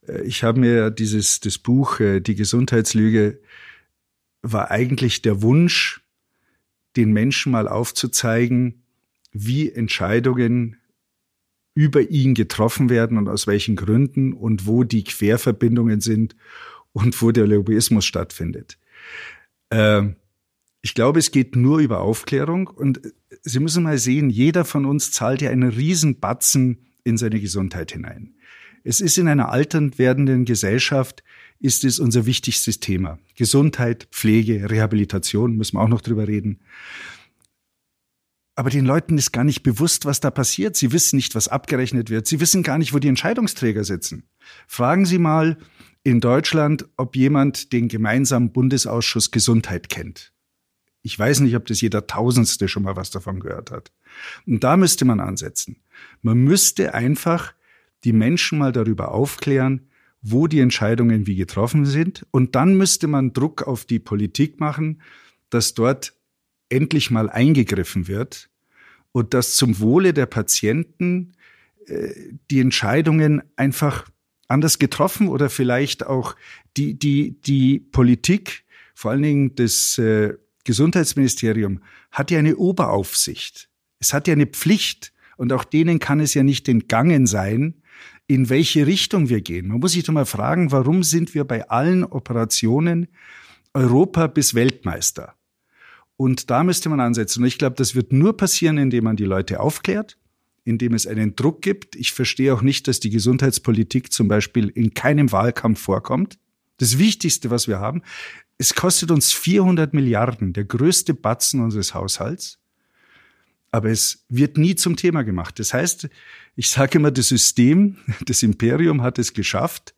Äh, ich habe mir dieses, das Buch, äh, Die Gesundheitslüge, war eigentlich der Wunsch, den Menschen mal aufzuzeigen, wie Entscheidungen über ihn getroffen werden und aus welchen Gründen und wo die Querverbindungen sind und wo der Lobbyismus stattfindet. Äh, ich glaube, es geht nur über Aufklärung und Sie müssen mal sehen, jeder von uns zahlt ja einen Riesenbatzen in seine Gesundheit hinein. Es ist in einer alternd werdenden Gesellschaft, ist es unser wichtigstes Thema. Gesundheit, Pflege, Rehabilitation, müssen wir auch noch drüber reden. Aber den Leuten ist gar nicht bewusst, was da passiert. Sie wissen nicht, was abgerechnet wird. Sie wissen gar nicht, wo die Entscheidungsträger sitzen. Fragen Sie mal in Deutschland, ob jemand den gemeinsamen Bundesausschuss Gesundheit kennt. Ich weiß nicht, ob das jeder Tausendste schon mal was davon gehört hat. Und da müsste man ansetzen. Man müsste einfach die Menschen mal darüber aufklären, wo die Entscheidungen wie getroffen sind. Und dann müsste man Druck auf die Politik machen, dass dort endlich mal eingegriffen wird und dass zum Wohle der Patienten äh, die Entscheidungen einfach anders getroffen oder vielleicht auch die, die, die Politik, vor allen Dingen das äh, Gesundheitsministerium, hat ja eine Oberaufsicht. Es hat ja eine Pflicht und auch denen kann es ja nicht entgangen sein, in welche Richtung wir gehen. Man muss sich doch mal fragen, warum sind wir bei allen Operationen Europa bis Weltmeister? Und da müsste man ansetzen. Und ich glaube, das wird nur passieren, indem man die Leute aufklärt, indem es einen Druck gibt. Ich verstehe auch nicht, dass die Gesundheitspolitik zum Beispiel in keinem Wahlkampf vorkommt. Das Wichtigste, was wir haben, es kostet uns 400 Milliarden, der größte Batzen unseres Haushalts. Aber es wird nie zum Thema gemacht. Das heißt, ich sage immer, das System, das Imperium hat es geschafft,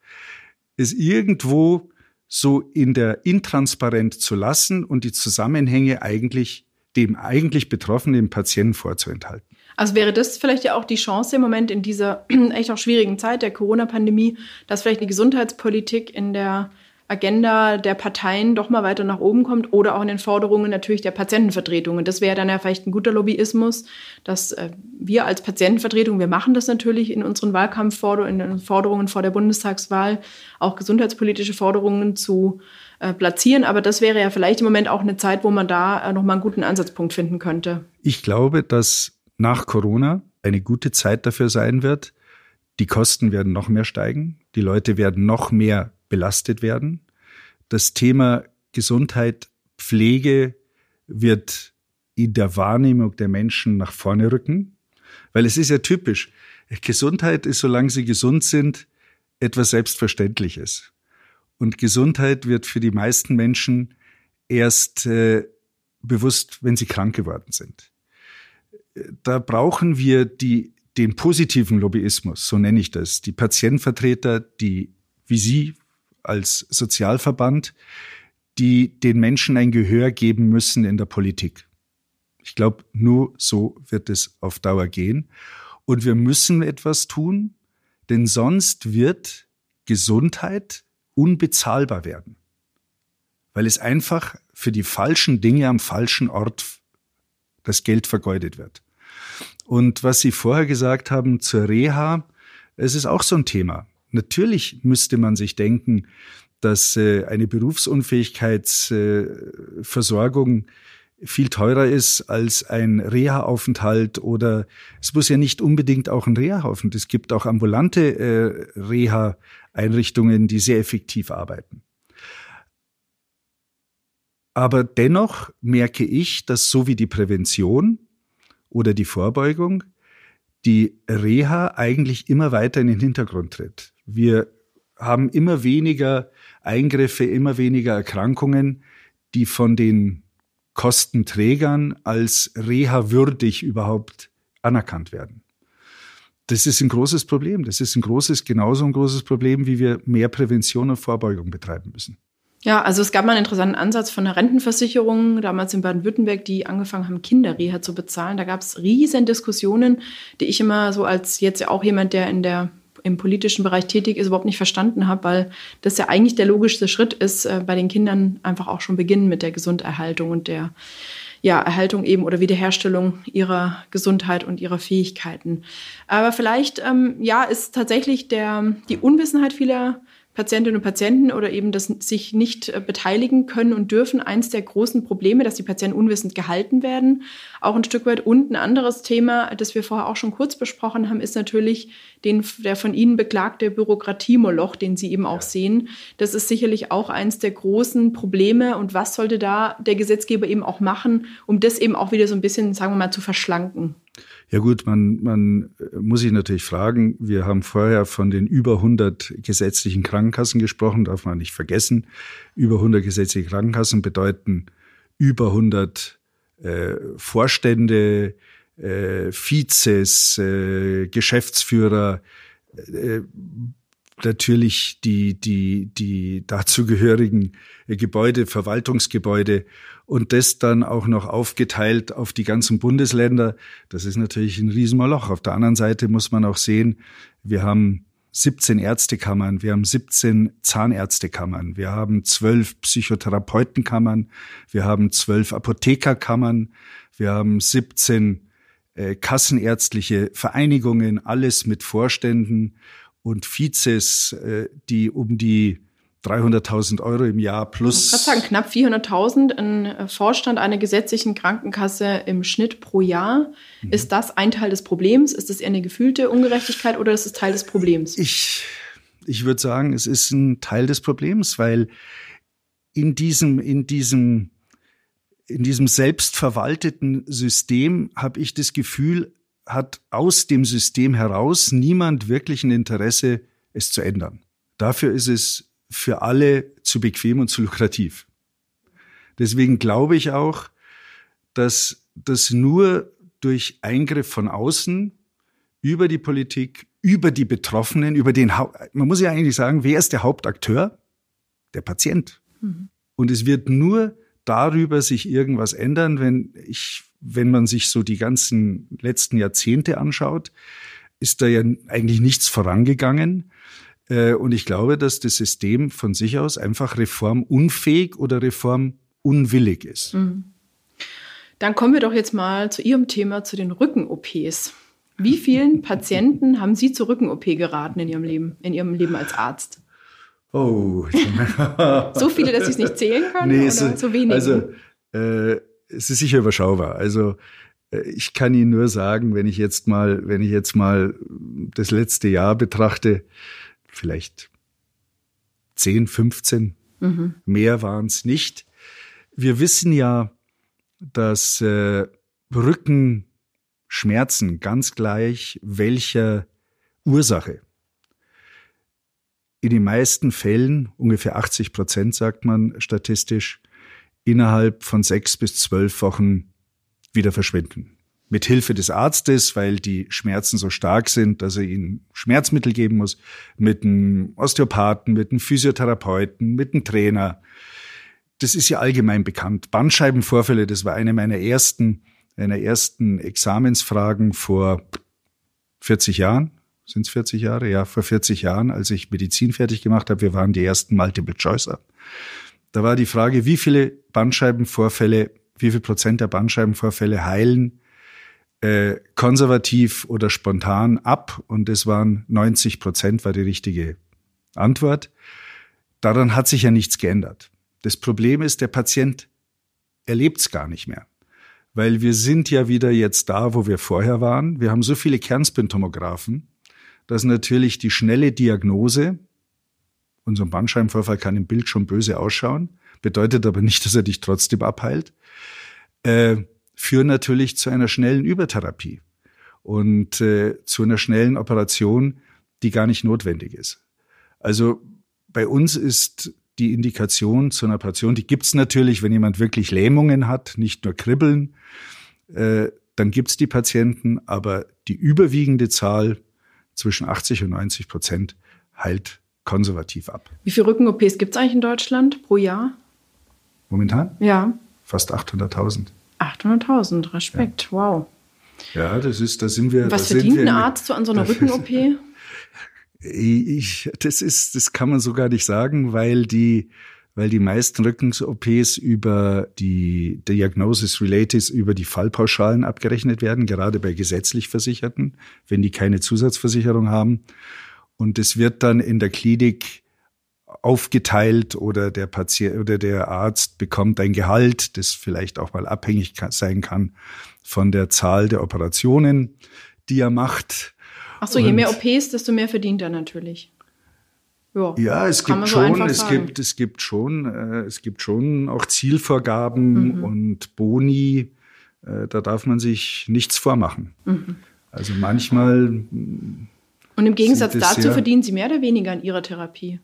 es irgendwo so in der intransparent zu lassen und die Zusammenhänge eigentlich dem eigentlich betroffenen Patienten vorzuenthalten. Also wäre das vielleicht ja auch die Chance im Moment in dieser echt auch schwierigen Zeit der Corona-Pandemie, dass vielleicht die Gesundheitspolitik in der Agenda der Parteien doch mal weiter nach oben kommt oder auch in den Forderungen natürlich der Patientenvertretungen. Das wäre dann ja vielleicht ein guter Lobbyismus, dass äh, wir als Patientenvertretung, wir machen das natürlich in unseren Wahlkampfforderungen, in den Forderungen vor der Bundestagswahl, auch gesundheitspolitische Forderungen zu äh, platzieren. Aber das wäre ja vielleicht im Moment auch eine Zeit, wo man da äh, nochmal einen guten Ansatzpunkt finden könnte. Ich glaube, dass nach Corona eine gute Zeit dafür sein wird. Die Kosten werden noch mehr steigen. Die Leute werden noch mehr belastet werden. Das Thema Gesundheit, Pflege wird in der Wahrnehmung der Menschen nach vorne rücken, weil es ist ja typisch. Gesundheit ist, solange sie gesund sind, etwas Selbstverständliches. Und Gesundheit wird für die meisten Menschen erst äh, bewusst, wenn sie krank geworden sind. Da brauchen wir die, den positiven Lobbyismus, so nenne ich das. Die Patientenvertreter, die wie Sie als Sozialverband, die den Menschen ein Gehör geben müssen in der Politik. Ich glaube, nur so wird es auf Dauer gehen. Und wir müssen etwas tun, denn sonst wird Gesundheit unbezahlbar werden, weil es einfach für die falschen Dinge am falschen Ort das Geld vergeudet wird. Und was Sie vorher gesagt haben zur Reha, es ist auch so ein Thema. Natürlich müsste man sich denken, dass äh, eine Berufsunfähigkeitsversorgung äh, viel teurer ist als ein Reha-Aufenthalt oder es muss ja nicht unbedingt auch ein Reha-Aufenthalt. Es gibt auch ambulante äh, Reha-Einrichtungen, die sehr effektiv arbeiten. Aber dennoch merke ich, dass so wie die Prävention oder die Vorbeugung die Reha eigentlich immer weiter in den Hintergrund tritt. Wir haben immer weniger Eingriffe, immer weniger Erkrankungen, die von den Kostenträgern als reha-würdig überhaupt anerkannt werden. Das ist ein großes Problem. Das ist ein großes, genauso ein großes Problem, wie wir mehr Prävention und Vorbeugung betreiben müssen. Ja, also es gab mal einen interessanten Ansatz von der Rentenversicherung, damals in Baden-Württemberg, die angefangen haben, Kinderreha zu bezahlen. Da gab es riesen Diskussionen, die ich immer so als jetzt auch jemand, der in der im politischen Bereich tätig ist, überhaupt nicht verstanden habe, weil das ja eigentlich der logischste Schritt ist, äh, bei den Kindern einfach auch schon beginnen mit der Gesunderhaltung und der ja, Erhaltung eben oder Wiederherstellung ihrer Gesundheit und ihrer Fähigkeiten. Aber vielleicht, ähm, ja, ist tatsächlich der, die Unwissenheit vieler Patientinnen und Patienten oder eben das sich nicht äh, beteiligen können und dürfen eins der großen Probleme, dass die Patienten unwissend gehalten werden. Auch ein Stück weit. Und ein anderes Thema, das wir vorher auch schon kurz besprochen haben, ist natürlich den, der von Ihnen beklagte Bürokratiemoloch, den Sie eben auch sehen. Das ist sicherlich auch eins der großen Probleme. Und was sollte da der Gesetzgeber eben auch machen, um das eben auch wieder so ein bisschen, sagen wir mal, zu verschlanken? Ja gut, man, man muss sich natürlich fragen, wir haben vorher von den über 100 gesetzlichen Krankenkassen gesprochen, darf man nicht vergessen. Über 100 gesetzliche Krankenkassen bedeuten über 100 äh, Vorstände, äh, Vizes, äh, Geschäftsführer, äh, natürlich die, die, die dazugehörigen Gebäude, Verwaltungsgebäude und das dann auch noch aufgeteilt auf die ganzen Bundesländer. Das ist natürlich ein Riesenmoloch. Auf der anderen Seite muss man auch sehen, wir haben 17 Ärztekammern, wir haben 17 Zahnärztekammern, wir haben 12 Psychotherapeutenkammern, wir haben 12 Apothekerkammern, wir haben 17 äh, kassenärztliche Vereinigungen, alles mit Vorständen und Vizes, äh, die um die 300.000 Euro im Jahr plus. Ich kann sagen, knapp 400.000 ein äh, Vorstand einer gesetzlichen Krankenkasse im Schnitt pro Jahr. Mhm. Ist das ein Teil des Problems? Ist das eher eine gefühlte Ungerechtigkeit oder ist es Teil des Problems? Ich, ich würde sagen, es ist ein Teil des Problems, weil in diesem, in diesem, in diesem selbstverwalteten System habe ich das Gefühl, hat aus dem System heraus niemand wirklich ein Interesse, es zu ändern. Dafür ist es für alle zu bequem und zu lukrativ. Deswegen glaube ich auch, dass das nur durch Eingriff von außen über die Politik, über die Betroffenen, über den, ha man muss ja eigentlich sagen, wer ist der Hauptakteur? Der Patient. Mhm. Und es wird nur darüber sich irgendwas ändern, wenn ich, wenn man sich so die ganzen letzten Jahrzehnte anschaut, ist da ja eigentlich nichts vorangegangen. Äh, und ich glaube, dass das System von sich aus einfach reformunfähig oder reformunwillig ist. Mhm. Dann kommen wir doch jetzt mal zu Ihrem Thema, zu den Rücken-OPs. Wie vielen Patienten haben Sie zur Rücken-OP geraten in Ihrem Leben, in Ihrem Leben als Arzt? Oh. so viele, dass Sie es nicht zählen können? Nee, oder so, so wenige? Also, äh, es ist sicher überschaubar. Also, äh, ich kann Ihnen nur sagen, wenn ich jetzt mal, wenn ich jetzt mal das letzte Jahr betrachte, vielleicht 10, 15, mhm. mehr waren es nicht. Wir wissen ja, dass äh, Rückenschmerzen ganz gleich welcher Ursache in den meisten Fällen, ungefähr 80 Prozent sagt man statistisch, innerhalb von sechs bis zwölf Wochen wieder verschwinden mit Hilfe des Arztes, weil die Schmerzen so stark sind, dass er ihnen Schmerzmittel geben muss, mit einem Osteopathen, mit einem Physiotherapeuten, mit einem Trainer. Das ist ja allgemein bekannt. Bandscheibenvorfälle, das war eine meiner ersten, einer ersten Examensfragen vor 40 Jahren. Sind es 40 Jahre? Ja, vor 40 Jahren, als ich Medizin fertig gemacht habe. Wir waren die ersten Multiple-Choicer. Da war die Frage, wie viele Bandscheibenvorfälle, wie viel Prozent der Bandscheibenvorfälle heilen äh, konservativ oder spontan ab und es waren 90 Prozent war die richtige Antwort. Daran hat sich ja nichts geändert. Das Problem ist, der Patient erlebt es gar nicht mehr. Weil wir sind ja wieder jetzt da, wo wir vorher waren. Wir haben so viele Kernspintomographen, dass natürlich die schnelle Diagnose, unser Bandscheibenvorfall kann im Bild schon böse ausschauen, bedeutet aber nicht, dass er dich trotzdem abheilt, äh, führen natürlich zu einer schnellen Übertherapie und äh, zu einer schnellen Operation, die gar nicht notwendig ist. Also bei uns ist die Indikation zu einer Operation, die gibt's natürlich, wenn jemand wirklich Lähmungen hat, nicht nur Kribbeln, äh, dann gibt's die Patienten, aber die überwiegende Zahl zwischen 80 und 90 Prozent heilt konservativ ab. Wie viele Rücken-OPs gibt's eigentlich in Deutschland pro Jahr? Momentan? Ja. Fast 800.000. 800.000, Respekt, ja. wow. Ja, das ist, da sind wir. Was verdient ein Arzt so an so einer Rücken-OP? Ich, das ist, das kann man so gar nicht sagen, weil die, weil die meisten Rücken-OPs über die Diagnosis Related über die Fallpauschalen abgerechnet werden, gerade bei gesetzlich Versicherten, wenn die keine Zusatzversicherung haben. Und es wird dann in der Klinik aufgeteilt oder der Patient oder der Arzt bekommt ein Gehalt, das vielleicht auch mal abhängig sein kann von der Zahl der Operationen, die er macht. Ach so, je mehr OPs, desto mehr verdient er natürlich. Ja, ja es gibt schon, so es sagen. gibt, es gibt schon, äh, es gibt schon auch Zielvorgaben mhm. und Boni. Äh, da darf man sich nichts vormachen. Mhm. Also manchmal. Und im Gegensatz dazu verdienen Sie mehr oder weniger an Ihrer Therapie?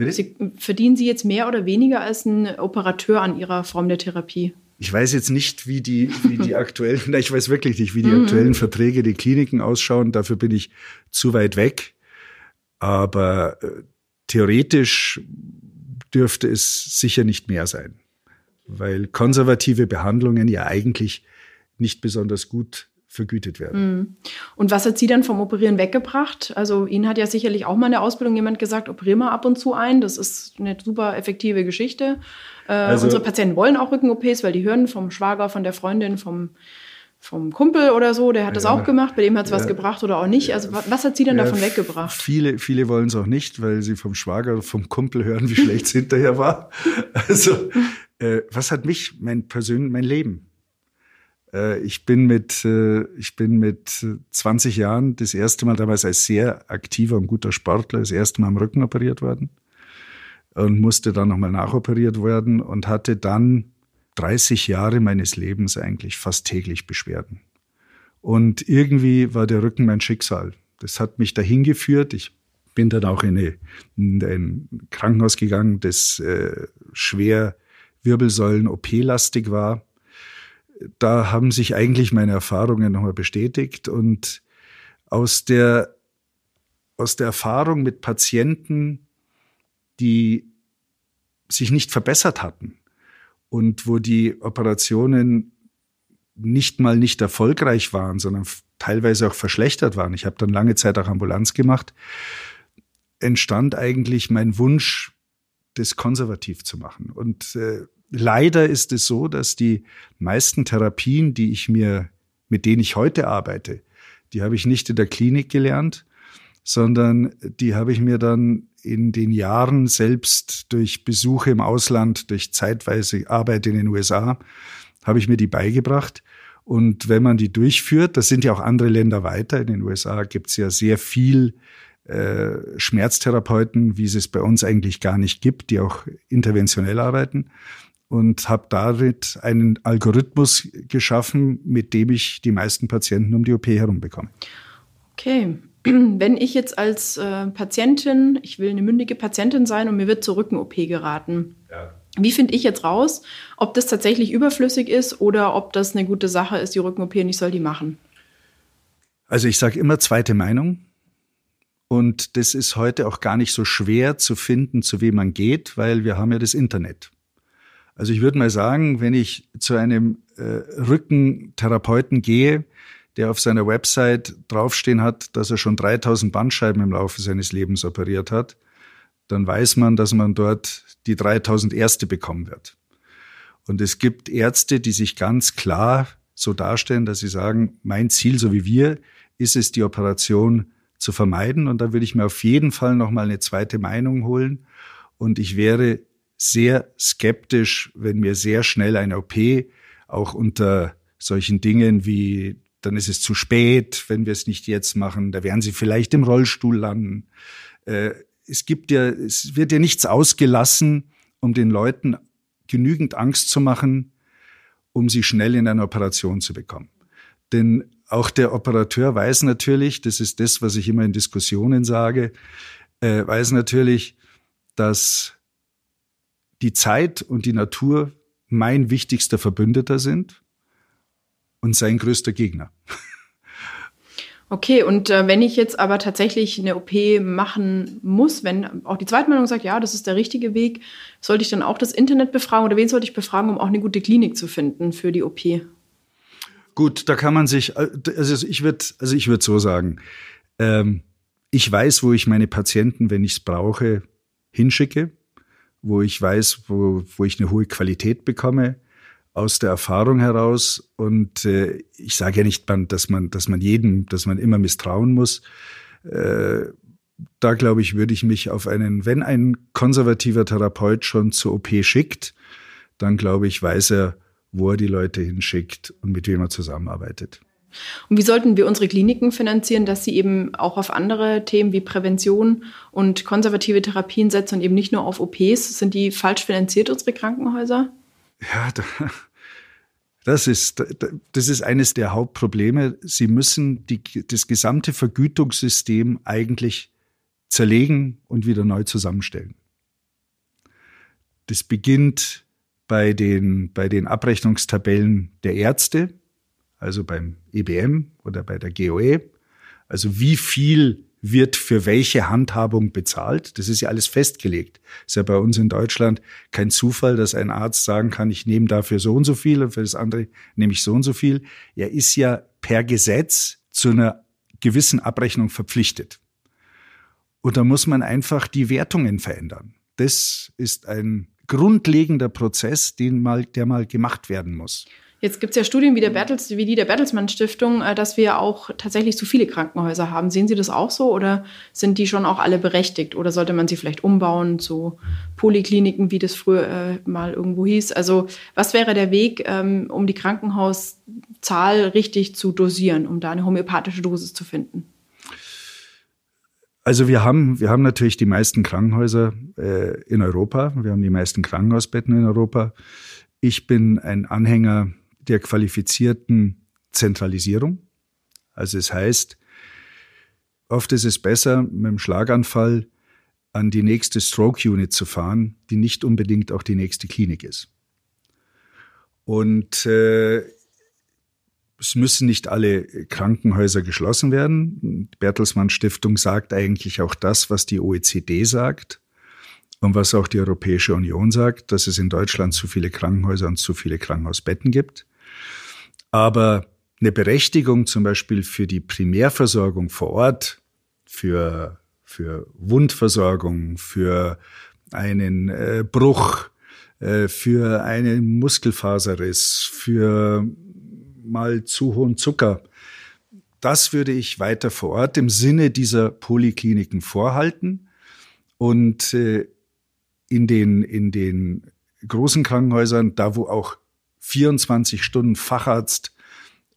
Bitte? Sie, verdienen Sie jetzt mehr oder weniger als ein Operateur an Ihrer Form der Therapie? Ich weiß jetzt nicht, wie die, wie die aktuellen, ich weiß wirklich nicht, wie die mhm. aktuellen Verträge, die Kliniken ausschauen. Dafür bin ich zu weit weg. Aber äh, theoretisch dürfte es sicher nicht mehr sein, weil konservative Behandlungen ja eigentlich nicht besonders gut vergütet werden. Mhm. Und was hat Sie dann vom Operieren weggebracht? Also Ihnen hat ja sicherlich auch mal in der Ausbildung jemand gesagt, operier mal ab und zu ein. Das ist eine super effektive Geschichte. Äh, also, unsere Patienten wollen auch Rücken-OPs, weil die hören vom Schwager, von der Freundin, vom, vom Kumpel oder so, der hat das auch gemacht, bei dem hat es ja, was gebracht oder auch nicht. Also was hat Sie denn ja, davon weggebracht? Viele, viele wollen es auch nicht, weil sie vom Schwager vom Kumpel hören, wie schlecht es hinterher war. Also äh, was hat mich, mein Persön mein Leben ich bin mit, äh, ich bin mit 20 Jahren das erste Mal damals als sehr aktiver und guter Sportler das erste Mal am Rücken operiert worden und musste dann nochmal nachoperiert werden und hatte dann 30 Jahre meines Lebens eigentlich fast täglich Beschwerden. Und irgendwie war der Rücken mein Schicksal. Das hat mich dahin geführt. Ich bin dann auch in, eine, in ein Krankenhaus gegangen, das äh, schwer Wirbelsäulen-OP-lastig war da haben sich eigentlich meine Erfahrungen nochmal bestätigt und aus der, aus der Erfahrung mit Patienten, die sich nicht verbessert hatten und wo die Operationen nicht mal nicht erfolgreich waren, sondern teilweise auch verschlechtert waren. Ich habe dann lange Zeit auch Ambulanz gemacht. Entstand eigentlich mein Wunsch, das konservativ zu machen. Und äh, leider ist es so, dass die meisten Therapien, die ich mir, mit denen ich heute arbeite, die habe ich nicht in der Klinik gelernt, sondern die habe ich mir dann in den Jahren selbst durch Besuche im Ausland, durch zeitweise Arbeit in den USA, habe ich mir die beigebracht. Und wenn man die durchführt, das sind ja auch andere Länder weiter, in den USA gibt es ja sehr viel äh, Schmerztherapeuten, wie es es bei uns eigentlich gar nicht gibt, die auch interventionell arbeiten und habe damit einen Algorithmus geschaffen, mit dem ich die meisten Patienten um die OP herum bekomme. Okay. Wenn ich jetzt als äh, Patientin, ich will eine mündige Patientin sein und mir wird zur Rücken-OP geraten, ja. wie finde ich jetzt raus, ob das tatsächlich überflüssig ist oder ob das eine gute Sache ist, die Rücken-OP und ich soll die machen? Also ich sage immer zweite Meinung. Und das ist heute auch gar nicht so schwer zu finden, zu wem man geht, weil wir haben ja das Internet. Also ich würde mal sagen, wenn ich zu einem äh, Rückentherapeuten gehe, der auf seiner Website draufstehen hat, dass er schon 3000 Bandscheiben im Laufe seines Lebens operiert hat, dann weiß man, dass man dort die 3000 erste bekommen wird. Und es gibt Ärzte, die sich ganz klar so darstellen, dass sie sagen, mein Ziel, so wie wir, ist es, die Operation zu vermeiden. Und da würde ich mir auf jeden Fall nochmal eine zweite Meinung holen. Und ich wäre sehr skeptisch, wenn mir sehr schnell eine OP auch unter solchen Dingen wie dann ist es zu spät, wenn wir es nicht jetzt machen, da werden sie vielleicht im Rollstuhl landen. Äh, es gibt ja, es wird ja nichts ausgelassen, um den Leuten genügend Angst zu machen, um sie schnell in eine Operation zu bekommen. Denn auch der Operateur weiß natürlich, das ist das, was ich immer in Diskussionen sage, äh, weiß natürlich, dass die Zeit und die Natur mein wichtigster Verbündeter sind und sein größter Gegner. Okay, und äh, wenn ich jetzt aber tatsächlich eine OP machen muss, wenn auch die Zweitmeinung sagt, ja, das ist der richtige Weg, sollte ich dann auch das Internet befragen oder wen sollte ich befragen, um auch eine gute Klinik zu finden für die OP? Gut, da kann man sich, äh, also ich würde, also ich würde so sagen, ähm, ich weiß, wo ich meine Patienten, wenn ich es brauche, hinschicke wo ich weiß, wo, wo ich eine hohe Qualität bekomme aus der Erfahrung heraus. Und äh, ich sage ja nicht, dass man, dass man jedem, dass man immer misstrauen muss. Äh, da glaube ich, würde ich mich auf einen, wenn ein konservativer Therapeut schon zur OP schickt, dann glaube ich, weiß er, wo er die Leute hinschickt und mit wem er zusammenarbeitet. Und wie sollten wir unsere Kliniken finanzieren, dass sie eben auch auf andere Themen wie Prävention und konservative Therapien setzen und eben nicht nur auf OPs? Sind die falsch finanziert, unsere Krankenhäuser? Ja, das ist, das ist eines der Hauptprobleme. Sie müssen die, das gesamte Vergütungssystem eigentlich zerlegen und wieder neu zusammenstellen. Das beginnt bei den, bei den Abrechnungstabellen der Ärzte also beim EBM oder bei der GOE. Also wie viel wird für welche Handhabung bezahlt. Das ist ja alles festgelegt. ist ja bei uns in Deutschland kein Zufall, dass ein Arzt sagen kann, ich nehme dafür so und so viel und für das andere nehme ich so und so viel. Er ist ja per Gesetz zu einer gewissen Abrechnung verpflichtet. Und da muss man einfach die Wertungen verändern. Das ist ein grundlegender Prozess, den mal, der mal gemacht werden muss. Jetzt gibt es ja Studien wie, der Bertels, wie die der Bertelsmann Stiftung, äh, dass wir auch tatsächlich zu viele Krankenhäuser haben. Sehen Sie das auch so oder sind die schon auch alle berechtigt? Oder sollte man sie vielleicht umbauen zu Polikliniken, wie das früher äh, mal irgendwo hieß? Also was wäre der Weg, ähm, um die Krankenhauszahl richtig zu dosieren, um da eine homöopathische Dosis zu finden? Also wir haben, wir haben natürlich die meisten Krankenhäuser äh, in Europa. Wir haben die meisten Krankenhausbetten in Europa. Ich bin ein Anhänger der qualifizierten Zentralisierung. Also es heißt, oft ist es besser, mit dem Schlaganfall an die nächste Stroke Unit zu fahren, die nicht unbedingt auch die nächste Klinik ist. Und äh, es müssen nicht alle Krankenhäuser geschlossen werden. Die Bertelsmann Stiftung sagt eigentlich auch das, was die OECD sagt und was auch die Europäische Union sagt, dass es in Deutschland zu viele Krankenhäuser und zu viele Krankenhausbetten gibt. Aber eine Berechtigung zum Beispiel für die Primärversorgung vor Ort, für, für Wundversorgung, für einen äh, Bruch, äh, für einen Muskelfaserriss, für mal zu hohen Zucker, das würde ich weiter vor Ort im Sinne dieser Polikliniken vorhalten. Und äh, in den, in den großen Krankenhäusern, da wo auch 24 Stunden Facharzt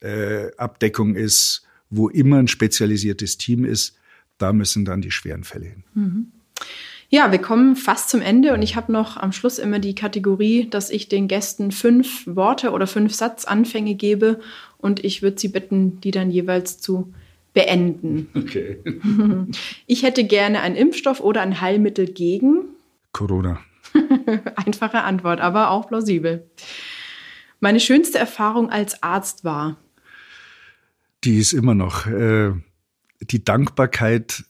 äh, Abdeckung ist, wo immer ein spezialisiertes Team ist, da müssen dann die schweren Fälle hin. Mhm. Ja, wir kommen fast zum Ende und ich habe noch am Schluss immer die Kategorie, dass ich den Gästen fünf Worte oder fünf Satzanfänge gebe und ich würde sie bitten, die dann jeweils zu beenden. Okay. Ich hätte gerne einen Impfstoff oder ein Heilmittel gegen Corona. Einfache Antwort, aber auch plausibel. Meine schönste Erfahrung als Arzt war? Die ist immer noch äh, die Dankbarkeit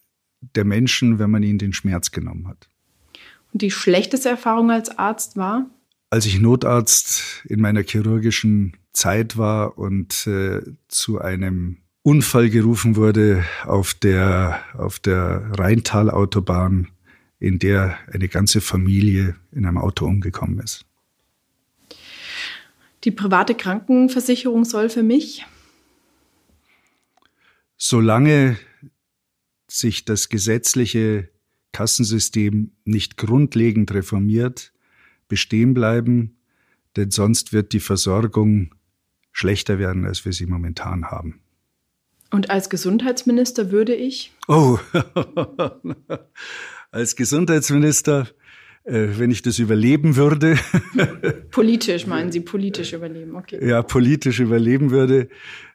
der Menschen, wenn man ihnen den Schmerz genommen hat. Und die schlechteste Erfahrung als Arzt war? Als ich Notarzt in meiner chirurgischen Zeit war und äh, zu einem Unfall gerufen wurde auf der, auf der Rheintalautobahn, in der eine ganze Familie in einem Auto umgekommen ist. Die private Krankenversicherung soll für mich? Solange sich das gesetzliche Kassensystem nicht grundlegend reformiert, bestehen bleiben, denn sonst wird die Versorgung schlechter werden, als wir sie momentan haben. Und als Gesundheitsminister würde ich? Oh, als Gesundheitsminister wenn ich das überleben würde. politisch meinen Sie, politisch überleben, okay. Ja, politisch überleben würde.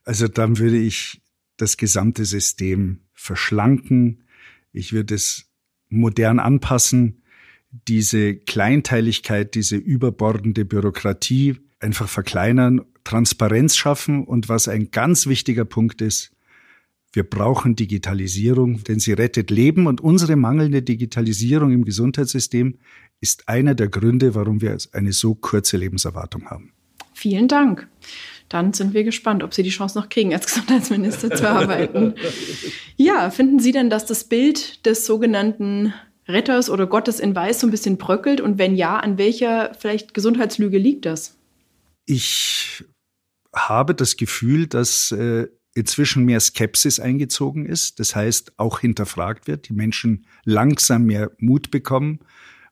Also dann würde ich das gesamte System verschlanken. Ich würde es modern anpassen. Diese Kleinteiligkeit, diese überbordende Bürokratie einfach verkleinern, Transparenz schaffen und was ein ganz wichtiger Punkt ist, wir brauchen Digitalisierung, denn sie rettet Leben und unsere mangelnde Digitalisierung im Gesundheitssystem ist einer der Gründe, warum wir eine so kurze Lebenserwartung haben. Vielen Dank. Dann sind wir gespannt, ob Sie die Chance noch kriegen, als Gesundheitsminister zu arbeiten. Ja, finden Sie denn, dass das Bild des sogenannten Retters oder Gottes in Weiß so ein bisschen bröckelt? Und wenn ja, an welcher vielleicht Gesundheitslüge liegt das? Ich habe das Gefühl, dass äh, inzwischen mehr Skepsis eingezogen ist. Das heißt, auch hinterfragt wird, die Menschen langsam mehr Mut bekommen,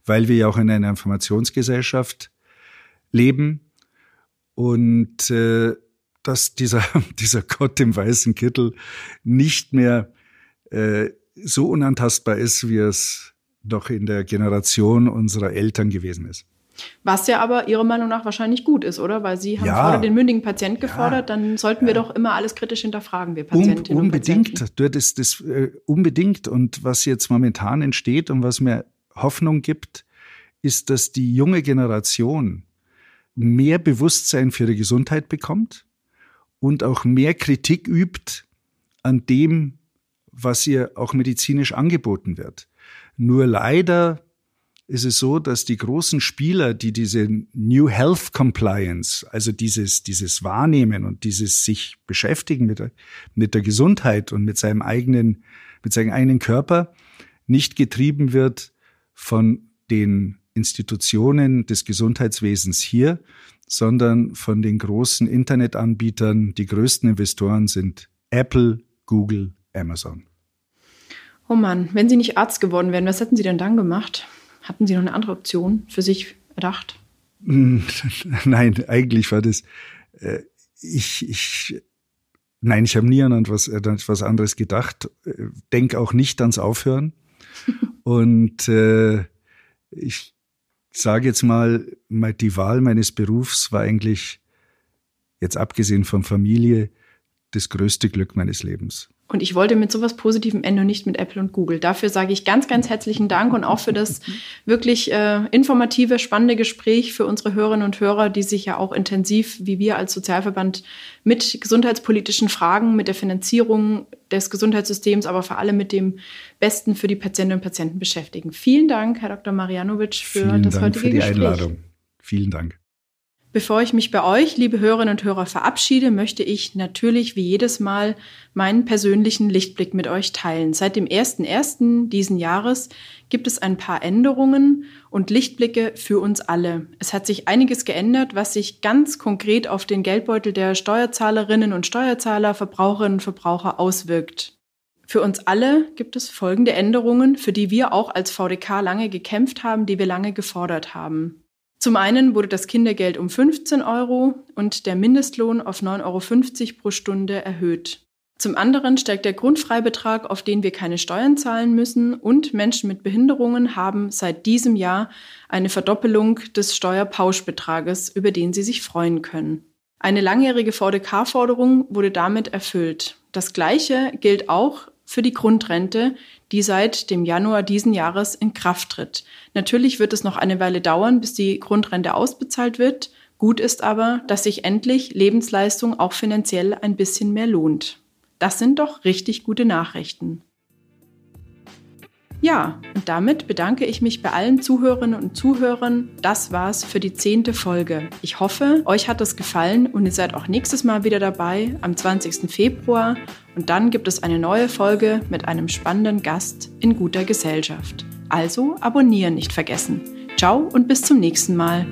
weil wir ja auch in einer Informationsgesellschaft leben. Und äh, dass dieser, dieser Gott im weißen Kittel nicht mehr äh, so unantastbar ist, wie es doch in der Generation unserer Eltern gewesen ist. Was ja aber Ihrer Meinung nach wahrscheinlich gut ist, oder? Weil Sie haben ja. vorher den mündigen Patient gefordert, ja. dann sollten wir ja. doch immer alles kritisch hinterfragen, wir Patientinnen um, unbedingt, und Patienten. Das, das, äh, unbedingt. Und was jetzt momentan entsteht und was mir Hoffnung gibt, ist, dass die junge Generation mehr Bewusstsein für die Gesundheit bekommt und auch mehr Kritik übt an dem, was ihr auch medizinisch angeboten wird. Nur leider ist es so, dass die großen Spieler, die diese New Health Compliance, also dieses, dieses Wahrnehmen und dieses sich beschäftigen mit der, mit der Gesundheit und mit seinem eigenen, mit seinem eigenen Körper, nicht getrieben wird von den Institutionen des Gesundheitswesens hier, sondern von den großen Internetanbietern. Die größten Investoren sind Apple, Google, Amazon. Oh Mann, wenn Sie nicht Arzt geworden wären, was hätten Sie denn dann gemacht? Hatten Sie noch eine andere Option für sich erdacht? Nein, eigentlich war das, äh, ich, ich, nein, ich habe nie an etwas, etwas anderes gedacht, denk auch nicht ans Aufhören. Und äh, ich sage jetzt mal, die Wahl meines Berufs war eigentlich, jetzt abgesehen von Familie, das größte Glück meines Lebens. Und ich wollte mit sowas Positivem enden und nicht mit Apple und Google. Dafür sage ich ganz, ganz herzlichen Dank und auch für das wirklich äh, informative, spannende Gespräch für unsere Hörerinnen und Hörer, die sich ja auch intensiv, wie wir als Sozialverband, mit gesundheitspolitischen Fragen, mit der Finanzierung des Gesundheitssystems, aber vor allem mit dem Besten für die Patientinnen und Patienten beschäftigen. Vielen Dank, Herr Dr. Marianovic, für Vielen das Dank heutige für die Gespräch. Einladung. Vielen Dank. Bevor ich mich bei euch, liebe Hörerinnen und Hörer, verabschiede, möchte ich natürlich wie jedes Mal meinen persönlichen Lichtblick mit euch teilen. Seit dem 1.1. diesen Jahres gibt es ein paar Änderungen und Lichtblicke für uns alle. Es hat sich einiges geändert, was sich ganz konkret auf den Geldbeutel der Steuerzahlerinnen und Steuerzahler, Verbraucherinnen und Verbraucher auswirkt. Für uns alle gibt es folgende Änderungen, für die wir auch als VDK lange gekämpft haben, die wir lange gefordert haben. Zum einen wurde das Kindergeld um 15 Euro und der Mindestlohn auf 9,50 Euro pro Stunde erhöht. Zum anderen steigt der Grundfreibetrag, auf den wir keine Steuern zahlen müssen, und Menschen mit Behinderungen haben seit diesem Jahr eine Verdoppelung des Steuerpauschbetrages, über den sie sich freuen können. Eine langjährige VDK-Forderung wurde damit erfüllt. Das Gleiche gilt auch für die Grundrente, die seit dem Januar diesen Jahres in Kraft tritt. Natürlich wird es noch eine Weile dauern, bis die Grundrente ausbezahlt wird. Gut ist aber, dass sich endlich Lebensleistung auch finanziell ein bisschen mehr lohnt. Das sind doch richtig gute Nachrichten. Ja, und damit bedanke ich mich bei allen Zuhörerinnen und Zuhörern. Das war's für die zehnte Folge. Ich hoffe, euch hat es gefallen und ihr seid auch nächstes Mal wieder dabei, am 20. Februar. Und dann gibt es eine neue Folge mit einem spannenden Gast in guter Gesellschaft. Also abonnieren nicht vergessen. Ciao und bis zum nächsten Mal.